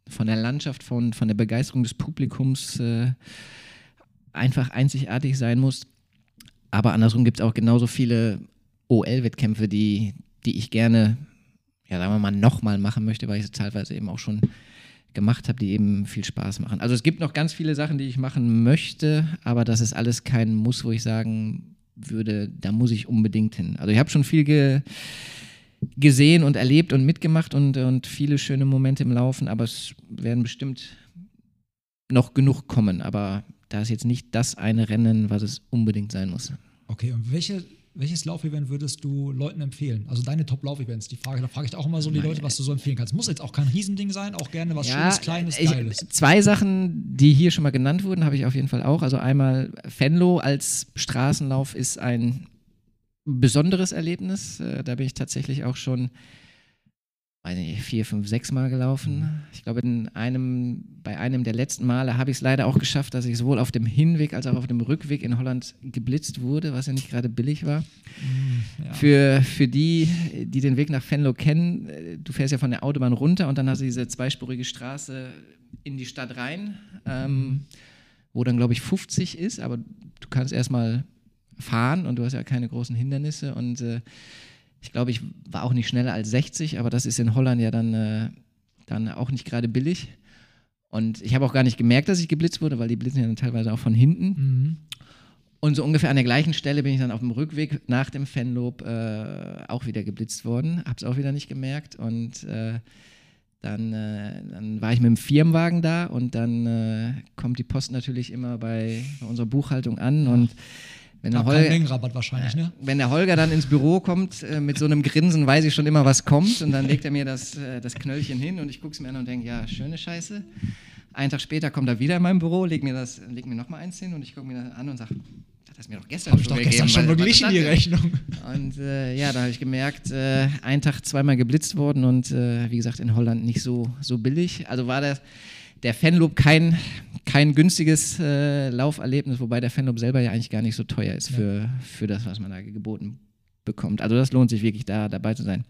von der Landschaft, von, von der Begeisterung des Publikums äh, einfach einzigartig sein muss. Aber andersrum gibt es auch genauso viele OL-Wettkämpfe, die, die ich gerne, ja, sagen wir mal, nochmal machen möchte, weil ich sie teilweise eben auch schon gemacht habe, die eben viel Spaß machen. Also es gibt noch ganz viele Sachen, die ich machen möchte, aber das ist alles kein Muss, wo ich sagen würde, da muss ich unbedingt hin. Also ich habe schon viel ge gesehen und erlebt und mitgemacht und, und viele schöne Momente im Laufen, aber es werden bestimmt noch genug kommen. Aber da ist jetzt nicht das eine Rennen, was es unbedingt sein muss. Okay, und welche, welches Laufevent würdest du Leuten empfehlen? Also deine Top-Laufevents, die Frage, da frage ich auch immer so die Leute, was du so empfehlen kannst. Muss jetzt auch kein Riesending sein, auch gerne was ja, Schönes, Kleines, ich, Geiles. Zwei Sachen, die hier schon mal genannt wurden, habe ich auf jeden Fall auch. Also einmal Fenlo als Straßenlauf ist ein besonderes Erlebnis. Äh, da bin ich tatsächlich auch schon weiß nicht, vier, fünf, sechs Mal gelaufen. Mhm. Ich glaube, in einem, bei einem der letzten Male habe ich es leider auch geschafft, dass ich sowohl auf dem Hinweg als auch auf dem Rückweg in Holland geblitzt wurde, was ja nicht gerade billig war. Mhm, ja. Für, für die, die den Weg nach Venlo kennen, äh, du fährst ja von der Autobahn runter und dann hast du diese zweispurige Straße in die Stadt rein, ähm, wo dann, glaube ich, 50 ist, aber du kannst erstmal fahren und du hast ja keine großen Hindernisse und äh, ich glaube, ich war auch nicht schneller als 60, aber das ist in Holland ja dann, äh, dann auch nicht gerade billig. Und ich habe auch gar nicht gemerkt, dass ich geblitzt wurde, weil die blitzen ja dann teilweise auch von hinten. Mhm. Und so ungefähr an der gleichen Stelle bin ich dann auf dem Rückweg nach dem Fanlob äh, auch wieder geblitzt worden. Habe es auch wieder nicht gemerkt. Und äh, dann, äh, dann, war ich mit dem Firmenwagen da und dann äh, kommt die Post natürlich immer bei, bei unserer Buchhaltung an. Und wenn der, Holger, wahrscheinlich, ne? wenn der Holger dann ins Büro kommt äh, mit so einem Grinsen, weiß ich schon immer, was kommt. Und dann legt er mir das, äh, das Knöllchen hin und ich gucke es mir an und denke, ja, schöne Scheiße. Einen Tag später kommt er wieder in mein Büro, legt mir, das, legt mir nochmal eins hin und ich gucke mir das an und sage, das ist mir doch gestern hab schon doch gestern schon beglichen, die Rechnung. Und äh, ja, da habe ich gemerkt, äh, einen Tag zweimal geblitzt worden und äh, wie gesagt in Holland nicht so, so billig. Also war das der Fanloop kein, kein günstiges äh, Lauferlebnis, wobei der Fanloop selber ja eigentlich gar nicht so teuer ist für, ja. für das, was man da geboten bekommt. Also das lohnt sich wirklich, da dabei zu sein.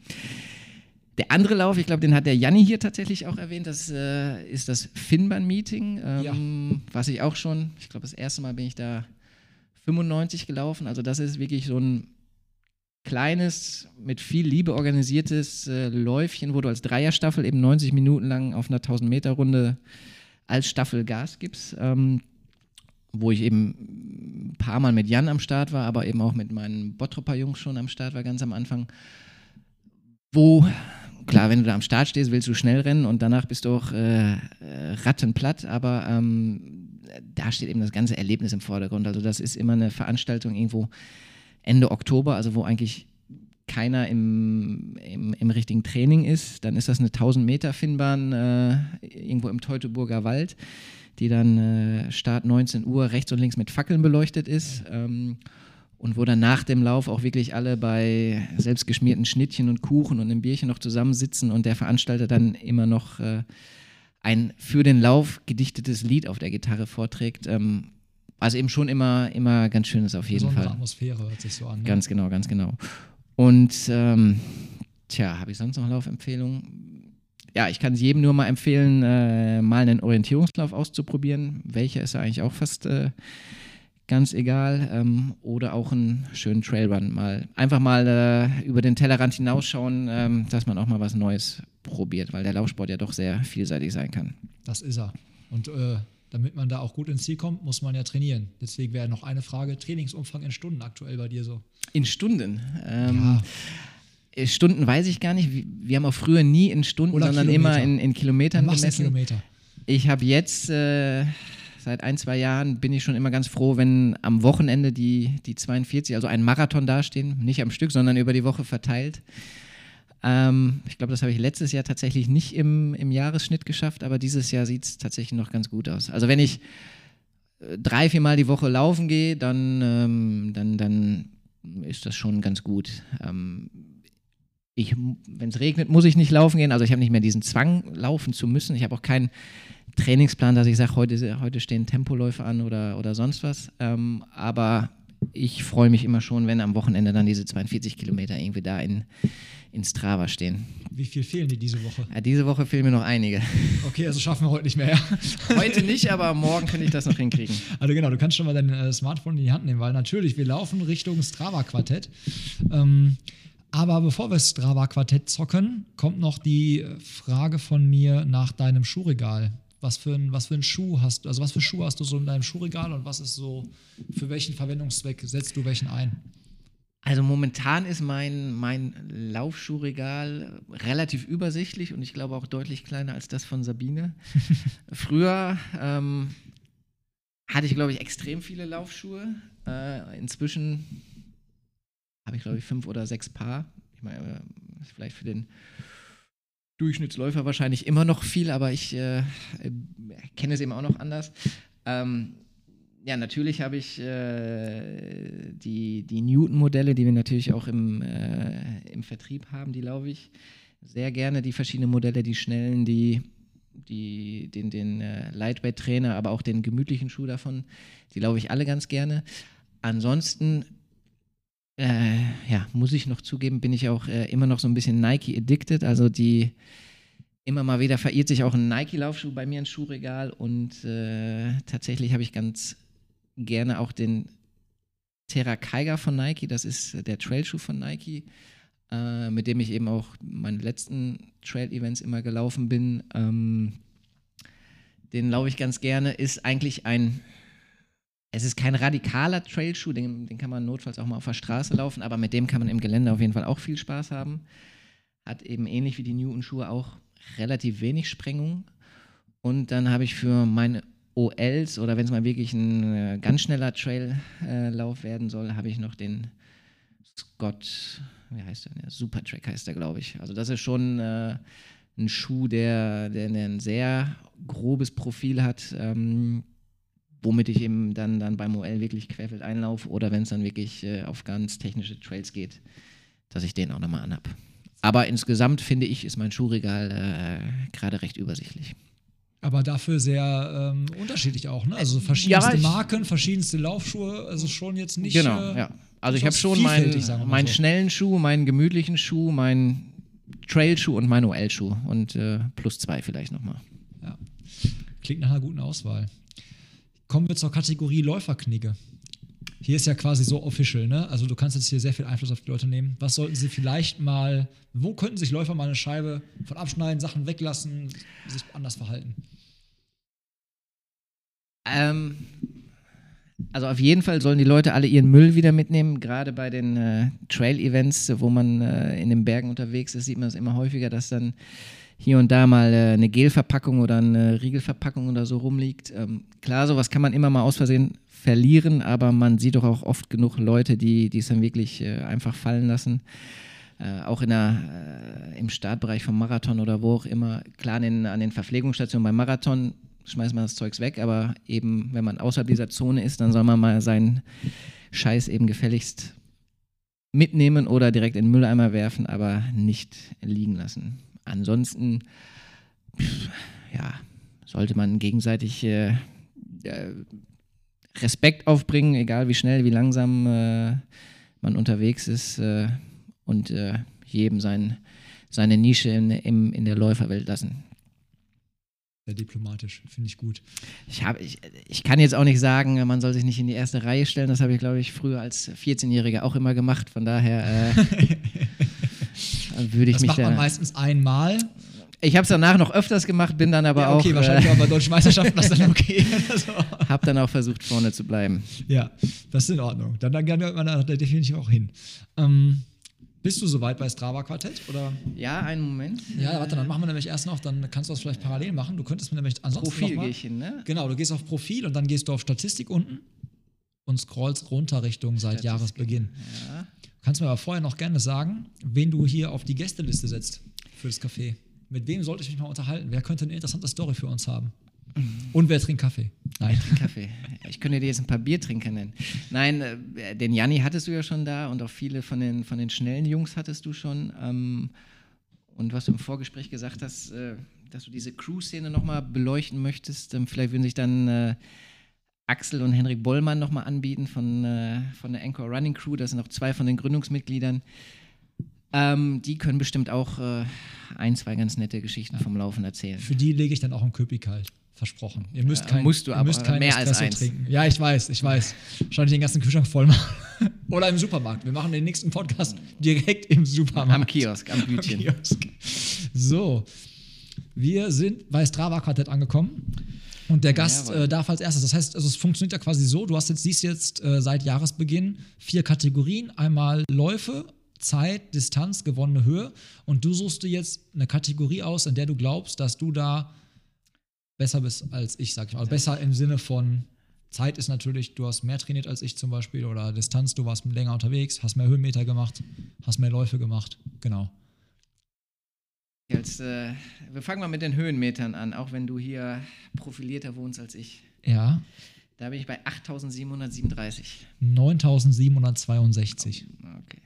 Der andere Lauf, ich glaube, den hat der Janni hier tatsächlich auch erwähnt, das äh, ist das Finban-Meeting, ähm, ja. was ich auch schon, ich glaube, das erste Mal bin ich da 95 gelaufen. Also das ist wirklich so ein kleines, mit viel Liebe organisiertes äh, Läufchen, wo du als Dreierstaffel eben 90 Minuten lang auf einer 1000-Meter-Runde als Staffel Gas gibst. Ähm, wo ich eben ein paar Mal mit Jan am Start war, aber eben auch mit meinen Bottropper Jungs schon am Start war, ganz am Anfang. Wo, klar, wenn du da am Start stehst, willst du schnell rennen und danach bist du auch äh, äh rattenplatt, aber ähm, da steht eben das ganze Erlebnis im Vordergrund. Also das ist immer eine Veranstaltung irgendwo, Ende Oktober, also wo eigentlich keiner im, im, im, richtigen Training ist, dann ist das eine 1000 Meter Finnbahn äh, irgendwo im Teutoburger Wald, die dann äh, Start 19 Uhr rechts und links mit Fackeln beleuchtet ist ähm, und wo dann nach dem Lauf auch wirklich alle bei selbstgeschmierten Schnittchen und Kuchen und einem Bierchen noch zusammensitzen und der Veranstalter dann immer noch äh, ein für den Lauf gedichtetes Lied auf der Gitarre vorträgt. Ähm, also eben schon immer, immer ganz schönes auf jeden Besondere Fall. Atmosphäre hört sich so an. Ne? Ganz genau, ganz genau. Und ähm, tja, habe ich sonst noch Laufempfehlungen? Ja, ich kann es jedem nur mal empfehlen, äh, mal einen Orientierungslauf auszuprobieren. Welcher ist ja eigentlich auch fast äh, ganz egal. Ähm, oder auch einen schönen Trailrun. Mal, einfach mal äh, über den Tellerrand hinausschauen, ähm, dass man auch mal was Neues probiert, weil der Laufsport ja doch sehr vielseitig sein kann. Das ist er. Und äh, damit man da auch gut ins Ziel kommt, muss man ja trainieren. Deswegen wäre noch eine Frage: Trainingsumfang in Stunden aktuell bei dir so? In Stunden? Ähm, ja. Äh, Stunden weiß ich gar nicht. Wir haben auch früher nie in Stunden, Oder sondern Kilometer. immer in, in Kilometern gemessen. Kilometer. Ich habe jetzt äh, seit ein, zwei Jahren bin ich schon immer ganz froh, wenn am Wochenende die, die 42, also ein Marathon dastehen, nicht am Stück, sondern über die Woche verteilt. Ähm, ich glaube, das habe ich letztes Jahr tatsächlich nicht im, im Jahresschnitt geschafft, aber dieses Jahr sieht es tatsächlich noch ganz gut aus. Also wenn ich äh, drei, viermal die Woche laufen gehe, dann, ähm, dann, dann ist das schon ganz gut. Ähm, wenn es regnet, muss ich nicht laufen gehen. Also ich habe nicht mehr diesen Zwang, laufen zu müssen. Ich habe auch keinen Trainingsplan, dass ich sage, heute, heute stehen Tempoläufe an oder, oder sonst was. Ähm, aber ich freue mich immer schon, wenn am Wochenende dann diese 42 Kilometer irgendwie da in, in Strava stehen. Wie viel fehlen dir diese Woche? Ja, diese Woche fehlen mir noch einige. Okay, also schaffen wir heute nicht mehr. Heute nicht, aber morgen könnte ich das noch hinkriegen. Also genau, du kannst schon mal dein äh, Smartphone in die Hand nehmen, weil natürlich, wir laufen Richtung Strava-Quartett. Ähm, aber bevor wir Strava-Quartett zocken, kommt noch die Frage von mir nach deinem Schuhregal. Was für, ein, was für ein Schuh hast du, also was für Schuhe hast du so in deinem Schuhregal und was ist so, für welchen Verwendungszweck setzt du welchen ein? Also momentan ist mein, mein Laufschuhregal relativ übersichtlich und ich glaube auch deutlich kleiner als das von Sabine. Früher ähm, hatte ich, glaube ich, extrem viele Laufschuhe. Äh, inzwischen habe ich, glaube ich, fünf oder sechs Paar. Ich meine, äh, ist vielleicht für den Durchschnittsläufer wahrscheinlich immer noch viel, aber ich äh, kenne es eben auch noch anders. Ähm, ja, natürlich habe ich äh, die, die Newton-Modelle, die wir natürlich auch im, äh, im Vertrieb haben, die laufe ich sehr gerne. Die verschiedenen Modelle, die schnellen, die, die, den, den äh, Lightweight-Trainer, aber auch den gemütlichen Schuh davon, die laufe ich alle ganz gerne. Ansonsten äh, ja, muss ich noch zugeben, bin ich auch äh, immer noch so ein bisschen Nike addicted. Also die immer mal wieder verirrt sich auch ein Nike-Laufschuh bei mir ins Schuhregal und äh, tatsächlich habe ich ganz gerne auch den Terra Kaiga von Nike. Das ist der Trailschuh von Nike, äh, mit dem ich eben auch meine letzten Trail-Events immer gelaufen bin. Ähm, den laufe ich ganz gerne. Ist eigentlich ein es ist kein radikaler Trailschuh, den, den kann man notfalls auch mal auf der Straße laufen, aber mit dem kann man im Gelände auf jeden Fall auch viel Spaß haben. Hat eben ähnlich wie die Newton-Schuhe auch relativ wenig Sprengung. Und dann habe ich für meine OLs oder wenn es mal wirklich ein äh, ganz schneller Traillauf äh, werden soll, habe ich noch den Scott, wie heißt der? Ja, Supertrack heißt der, glaube ich. Also das ist schon äh, ein Schuh, der, der, ein sehr grobes Profil hat. Ähm, womit ich eben dann, dann beim OL wirklich querfeld einlaufe oder wenn es dann wirklich äh, auf ganz technische Trails geht, dass ich den auch nochmal anhab. Aber insgesamt finde ich, ist mein Schuhregal äh, gerade recht übersichtlich. Aber dafür sehr ähm, unterschiedlich auch, ne? Also verschiedenste ja, Marken, verschiedenste Laufschuhe, also schon jetzt nicht. Genau, äh, ja. Also ich habe schon meinen, meinen so. schnellen Schuh, meinen gemütlichen Schuh, meinen Trailschuh und meinen OL-Schuh und äh, plus zwei vielleicht nochmal. Ja. Klingt nach einer guten Auswahl. Kommen wir zur Kategorie Läuferknigge. Hier ist ja quasi so official, ne? Also du kannst jetzt hier sehr viel Einfluss auf die Leute nehmen. Was sollten sie vielleicht mal, wo könnten sich Läufer mal eine Scheibe von abschneiden, Sachen weglassen, sich anders verhalten? Ähm, also auf jeden Fall sollen die Leute alle ihren Müll wieder mitnehmen. Gerade bei den äh, Trail-Events, wo man äh, in den Bergen unterwegs ist, sieht man es immer häufiger, dass dann hier und da mal äh, eine Gelverpackung oder eine Riegelverpackung oder so rumliegt. Ähm, klar, sowas kann man immer mal aus Versehen verlieren, aber man sieht doch auch oft genug Leute, die es dann wirklich äh, einfach fallen lassen. Äh, auch in der, äh, im Startbereich vom Marathon oder wo auch immer. Klar, den, an den Verpflegungsstationen beim Marathon schmeißt man das Zeugs weg, aber eben, wenn man außerhalb dieser Zone ist, dann soll man mal seinen Scheiß eben gefälligst mitnehmen oder direkt in den Mülleimer werfen, aber nicht liegen lassen. Ansonsten, ja, sollte man gegenseitig äh, äh, Respekt aufbringen, egal wie schnell, wie langsam äh, man unterwegs ist äh, und äh, jedem sein, seine Nische in, in, in der Läuferwelt lassen. Sehr diplomatisch, finde ich gut. Ich, hab, ich, ich kann jetzt auch nicht sagen, man soll sich nicht in die erste Reihe stellen. Das habe ich, glaube ich, früher als 14-Jähriger auch immer gemacht. Von daher äh, würde ich das mich macht man meistens einmal. Ich habe es danach noch öfters gemacht, bin dann aber ja, okay, auch. Okay, wahrscheinlich äh, auch bei deutschen Meisterschaften das dann okay. also. Hab dann auch versucht, vorne zu bleiben. Ja, das ist in Ordnung. Dann, dann gehört man da definitiv auch hin. Ähm, bist du soweit bei Strava Quartett? Oder? Ja, einen Moment. Ja, warte, dann machen wir nämlich erst noch, dann kannst du das vielleicht parallel machen. Du könntest mir nämlich ansonsten. Profil gehe ich hin, ne? Genau, du gehst auf Profil und dann gehst du auf Statistik unten und scrollst runter Richtung seit Statistik. Jahresbeginn. Ja. Kannst du mir aber vorher noch gerne sagen, wen du hier auf die Gästeliste setzt für das Café. Mit wem sollte ich mich mal unterhalten? Wer könnte eine interessante Story für uns haben? Und wer trinkt Kaffee? Nein. Ich trinke Kaffee. Ich könnte dir jetzt ein paar Biertrinker nennen. Nein, äh, den Janni hattest du ja schon da und auch viele von den, von den schnellen Jungs hattest du schon. Ähm, und was du im Vorgespräch gesagt hast, äh, dass du diese Crew-Szene nochmal beleuchten möchtest, ähm, vielleicht würden sich dann äh, Axel und Henrik Bollmann nochmal anbieten von, äh, von der Anchor Running Crew. Das sind auch zwei von den Gründungsmitgliedern. Ähm, die können bestimmt auch äh, ein, zwei ganz nette Geschichten vom Laufen erzählen. Für die lege ich dann auch einen Köpik kalt. Versprochen. Ihr müsst, Ja, kein, musst du ihr müsst kein mehr als Espresso eins. trinken. Ja, ich weiß, ich weiß. Wahrscheinlich den ganzen Kühlschrank voll machen. Oder im Supermarkt. Wir machen den nächsten Podcast direkt im Supermarkt. Am Kiosk, am Bütchen. Kiosk. So, wir sind bei Strava Quartett angekommen. Und der Gast Jawohl. äh, darf als erstes. Das heißt, also es funktioniert ja quasi so: Du hast jetzt, siehst jetzt äh, seit Jahresbeginn vier Kategorien: einmal Läufe, Zeit, Distanz, gewonnene Höhe. Und du suchst dir jetzt eine Kategorie aus, in der du glaubst, dass du da besser bist als ich, sag ich mal. Also besser im Sinne von Zeit ist natürlich, du hast mehr trainiert als ich zum Beispiel oder Distanz, du warst länger unterwegs, hast mehr Höhenmeter gemacht, hast mehr Läufe gemacht. Genau. Als, äh, wir fangen mal mit den Höhenmetern an, auch wenn du hier profilierter wohnst als ich. Ja, Da bin ich bei 8737. 9762. Okay.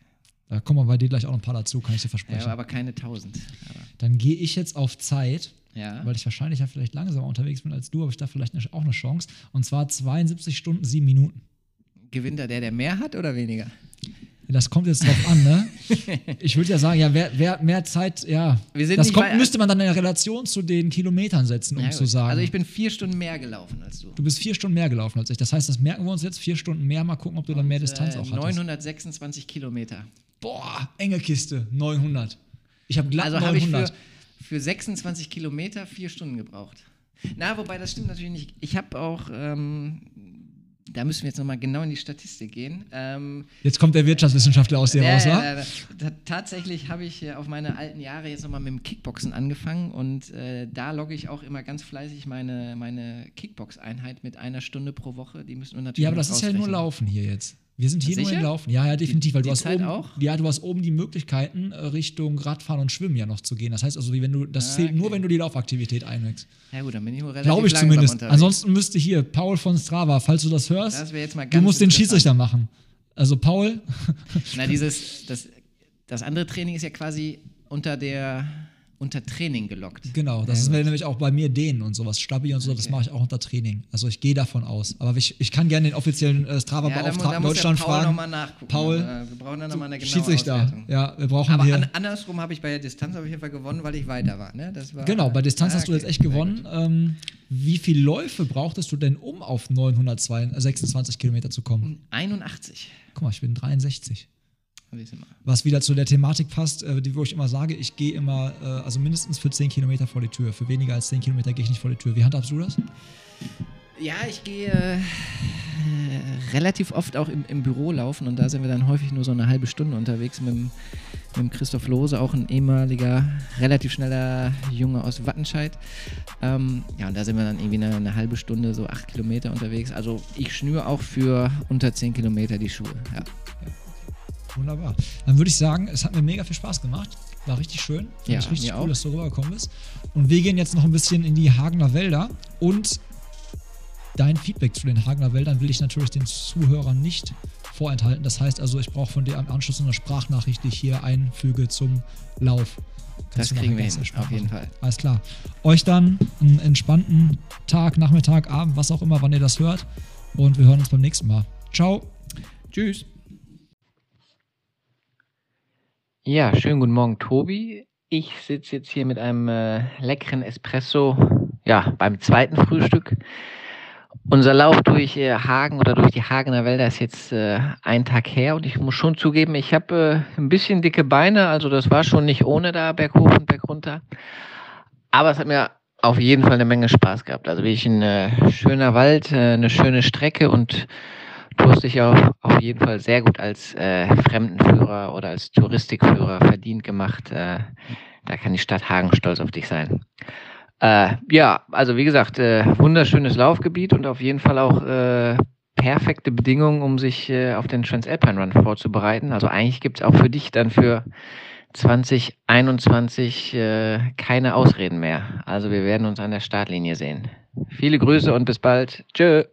Da kommen wir bei dir gleich auch noch ein paar dazu, kann ich dir versprechen. Ja, aber keine 1000. Aber, Dann gehe ich jetzt auf Zeit, ja. weil ich wahrscheinlich ja vielleicht langsamer unterwegs bin als du, habe ich da vielleicht auch eine Chance. Und zwar 72 Stunden, 7 Minuten. Gewinnt da der, der mehr hat oder weniger? Das kommt jetzt drauf an, ne? Ich würde ja sagen, ja, wer, wer mehr Zeit, ja. Wir sind das kommt, müsste man dann in Relation zu den Kilometern setzen, um Ja, zu sagen. Also ich bin vier Stunden mehr gelaufen als du. du bist vier Stunden mehr gelaufen als ich. Das heißt, das merken wir uns jetzt, vier Stunden mehr, mal gucken, ob du dann mehr Distanz äh, auch hattest. 926 Kilometer. Boah, enge Kiste, 900. Ich habe glatt Also habe ich 900. für, für 26 Kilometer vier Stunden gebraucht. Na, wobei das stimmt natürlich nicht. Ich habe auch, ähm, da müssen wir jetzt nochmal genau in die Statistik gehen. Ähm, Jetzt kommt der Wirtschaftswissenschaftler aus dir Ja, raus, ja. Ta- Tatsächlich habe ich äh, auf meine alten Jahre jetzt nochmal mit dem Kickboxen angefangen und äh, da logge ich auch immer ganz fleißig meine, meine Kickbox-Einheit mit einer Stunde pro Woche. Die müssen wir natürlich Ja, aber das ist ja nur. Laufen hier jetzt. Wir sind hier nur Sicher? im Laufen. Ja, ja, definitiv, weil Die du hast Zeit oben, auch? ja, du hast oben die Möglichkeiten äh, Richtung Radfahren und Schwimmen ja noch zu gehen. Das heißt also, wie wenn du das Ah, zählt nur, okay. wenn du die Laufaktivität einwächst. Ja gut, dann bin ich nur relativ Glaube ich zumindest. Ansonsten müsste hier Paul von Strava, falls du das hörst, Das du musst den. Schiedsrichter machen. Also Paul, Na, dieses, das, das andere Training ist ja quasi unter der unter Training gelockt. genau, das ist mir nämlich auch bei mir dehnen und sowas, Stabi und so, das Okay. mache ich auch unter Training. Also ich gehe davon aus. Aber ich, ich kann gerne den offiziellen äh, Ja, Strava-Beauftragten muss Deutschland der Paul fragen. nochmal nachgucken. Paul, Also, wir brauchen dann nochmal eine genaue Schiedsrichter. Auswertung. Ja, wir brauchen Aber hier. an, andersrum habe ich bei der Distanz auf jeden Fall gewonnen, weil ich weiter war. Ne? Das war Genau, bei Distanz Ah, hast du jetzt okay, echt gewonnen. Ähm, wie viele Läufe brauchtest du denn, um auf 926 Kilometer zu kommen? 81. Guck mal, ich bin 63. Was wieder zu der Thematik passt, äh, die, wo ich immer sage, ich gehe immer, äh, also mindestens für 10 Kilometer vor die Tür. Für weniger als 10 Kilometer gehe ich nicht vor die Tür. Wie handhabst du das? Ja, ich gehe äh, relativ oft auch im, im Büro laufen und da sind wir dann häufig nur so eine halbe Stunde unterwegs mit dem, mit dem Christoph Lohse, auch ein ehemaliger, relativ schneller Junge aus Wattenscheid. Ähm, ja, und da sind wir dann irgendwie eine, eine halbe Stunde, so acht Kilometer unterwegs. Also ich schnüre auch für unter 10 Kilometer die Schuhe. Ja. Wunderbar. Dann würde ich sagen, es hat mir mega viel Spaß gemacht. War richtig schön. Fand Ja, ich richtig cool, auch. dass du rübergekommen bist. Und wir gehen jetzt noch ein bisschen in die Hagener Wälder. Und dein Feedback zu den Hagener Wäldern will ich natürlich den Zuhörern nicht vorenthalten. Das heißt also, ich brauche von dir am Anschluss eine Sprachnachricht, die ich hier einfüge zum Lauf. Kannst Das kriegen wir hin, auf jeden. Fall. Alles klar. Euch dann einen entspannten Tag, Nachmittag, Abend, was auch immer, wann ihr das hört. Und wir hören uns beim nächsten Mal. Ciao. Tschüss. Ja, schönen guten Morgen, Tobi. Ich sitze jetzt hier mit einem äh, leckeren Espresso, ja, beim zweiten Frühstück. Unser Lauf durch äh, Hagen oder durch die Hagener Wälder ist jetzt äh, ein Tag her und ich muss schon zugeben, ich habe äh, ein bisschen dicke Beine, also das war schon nicht ohne da berghoch und bergunter. Aber es hat mir auf jeden Fall eine Menge Spaß gehabt. Also wirklich ein äh, schöner Wald, äh, eine schöne Strecke und du hast dich auch auf jeden Fall sehr gut als äh, Fremdenführer oder als Touristikführer verdient gemacht. Äh, da kann die Stadt Hagen stolz auf dich sein. Äh, ja, also wie gesagt, äh, wunderschönes Laufgebiet und auf jeden Fall auch äh, perfekte Bedingungen, um sich äh, auf den Transalpine Run vorzubereiten. Also eigentlich gibt es auch für dich dann für 2021 äh, keine Ausreden mehr. Also wir werden uns an der Startlinie sehen. Viele Grüße und bis bald. Tschö.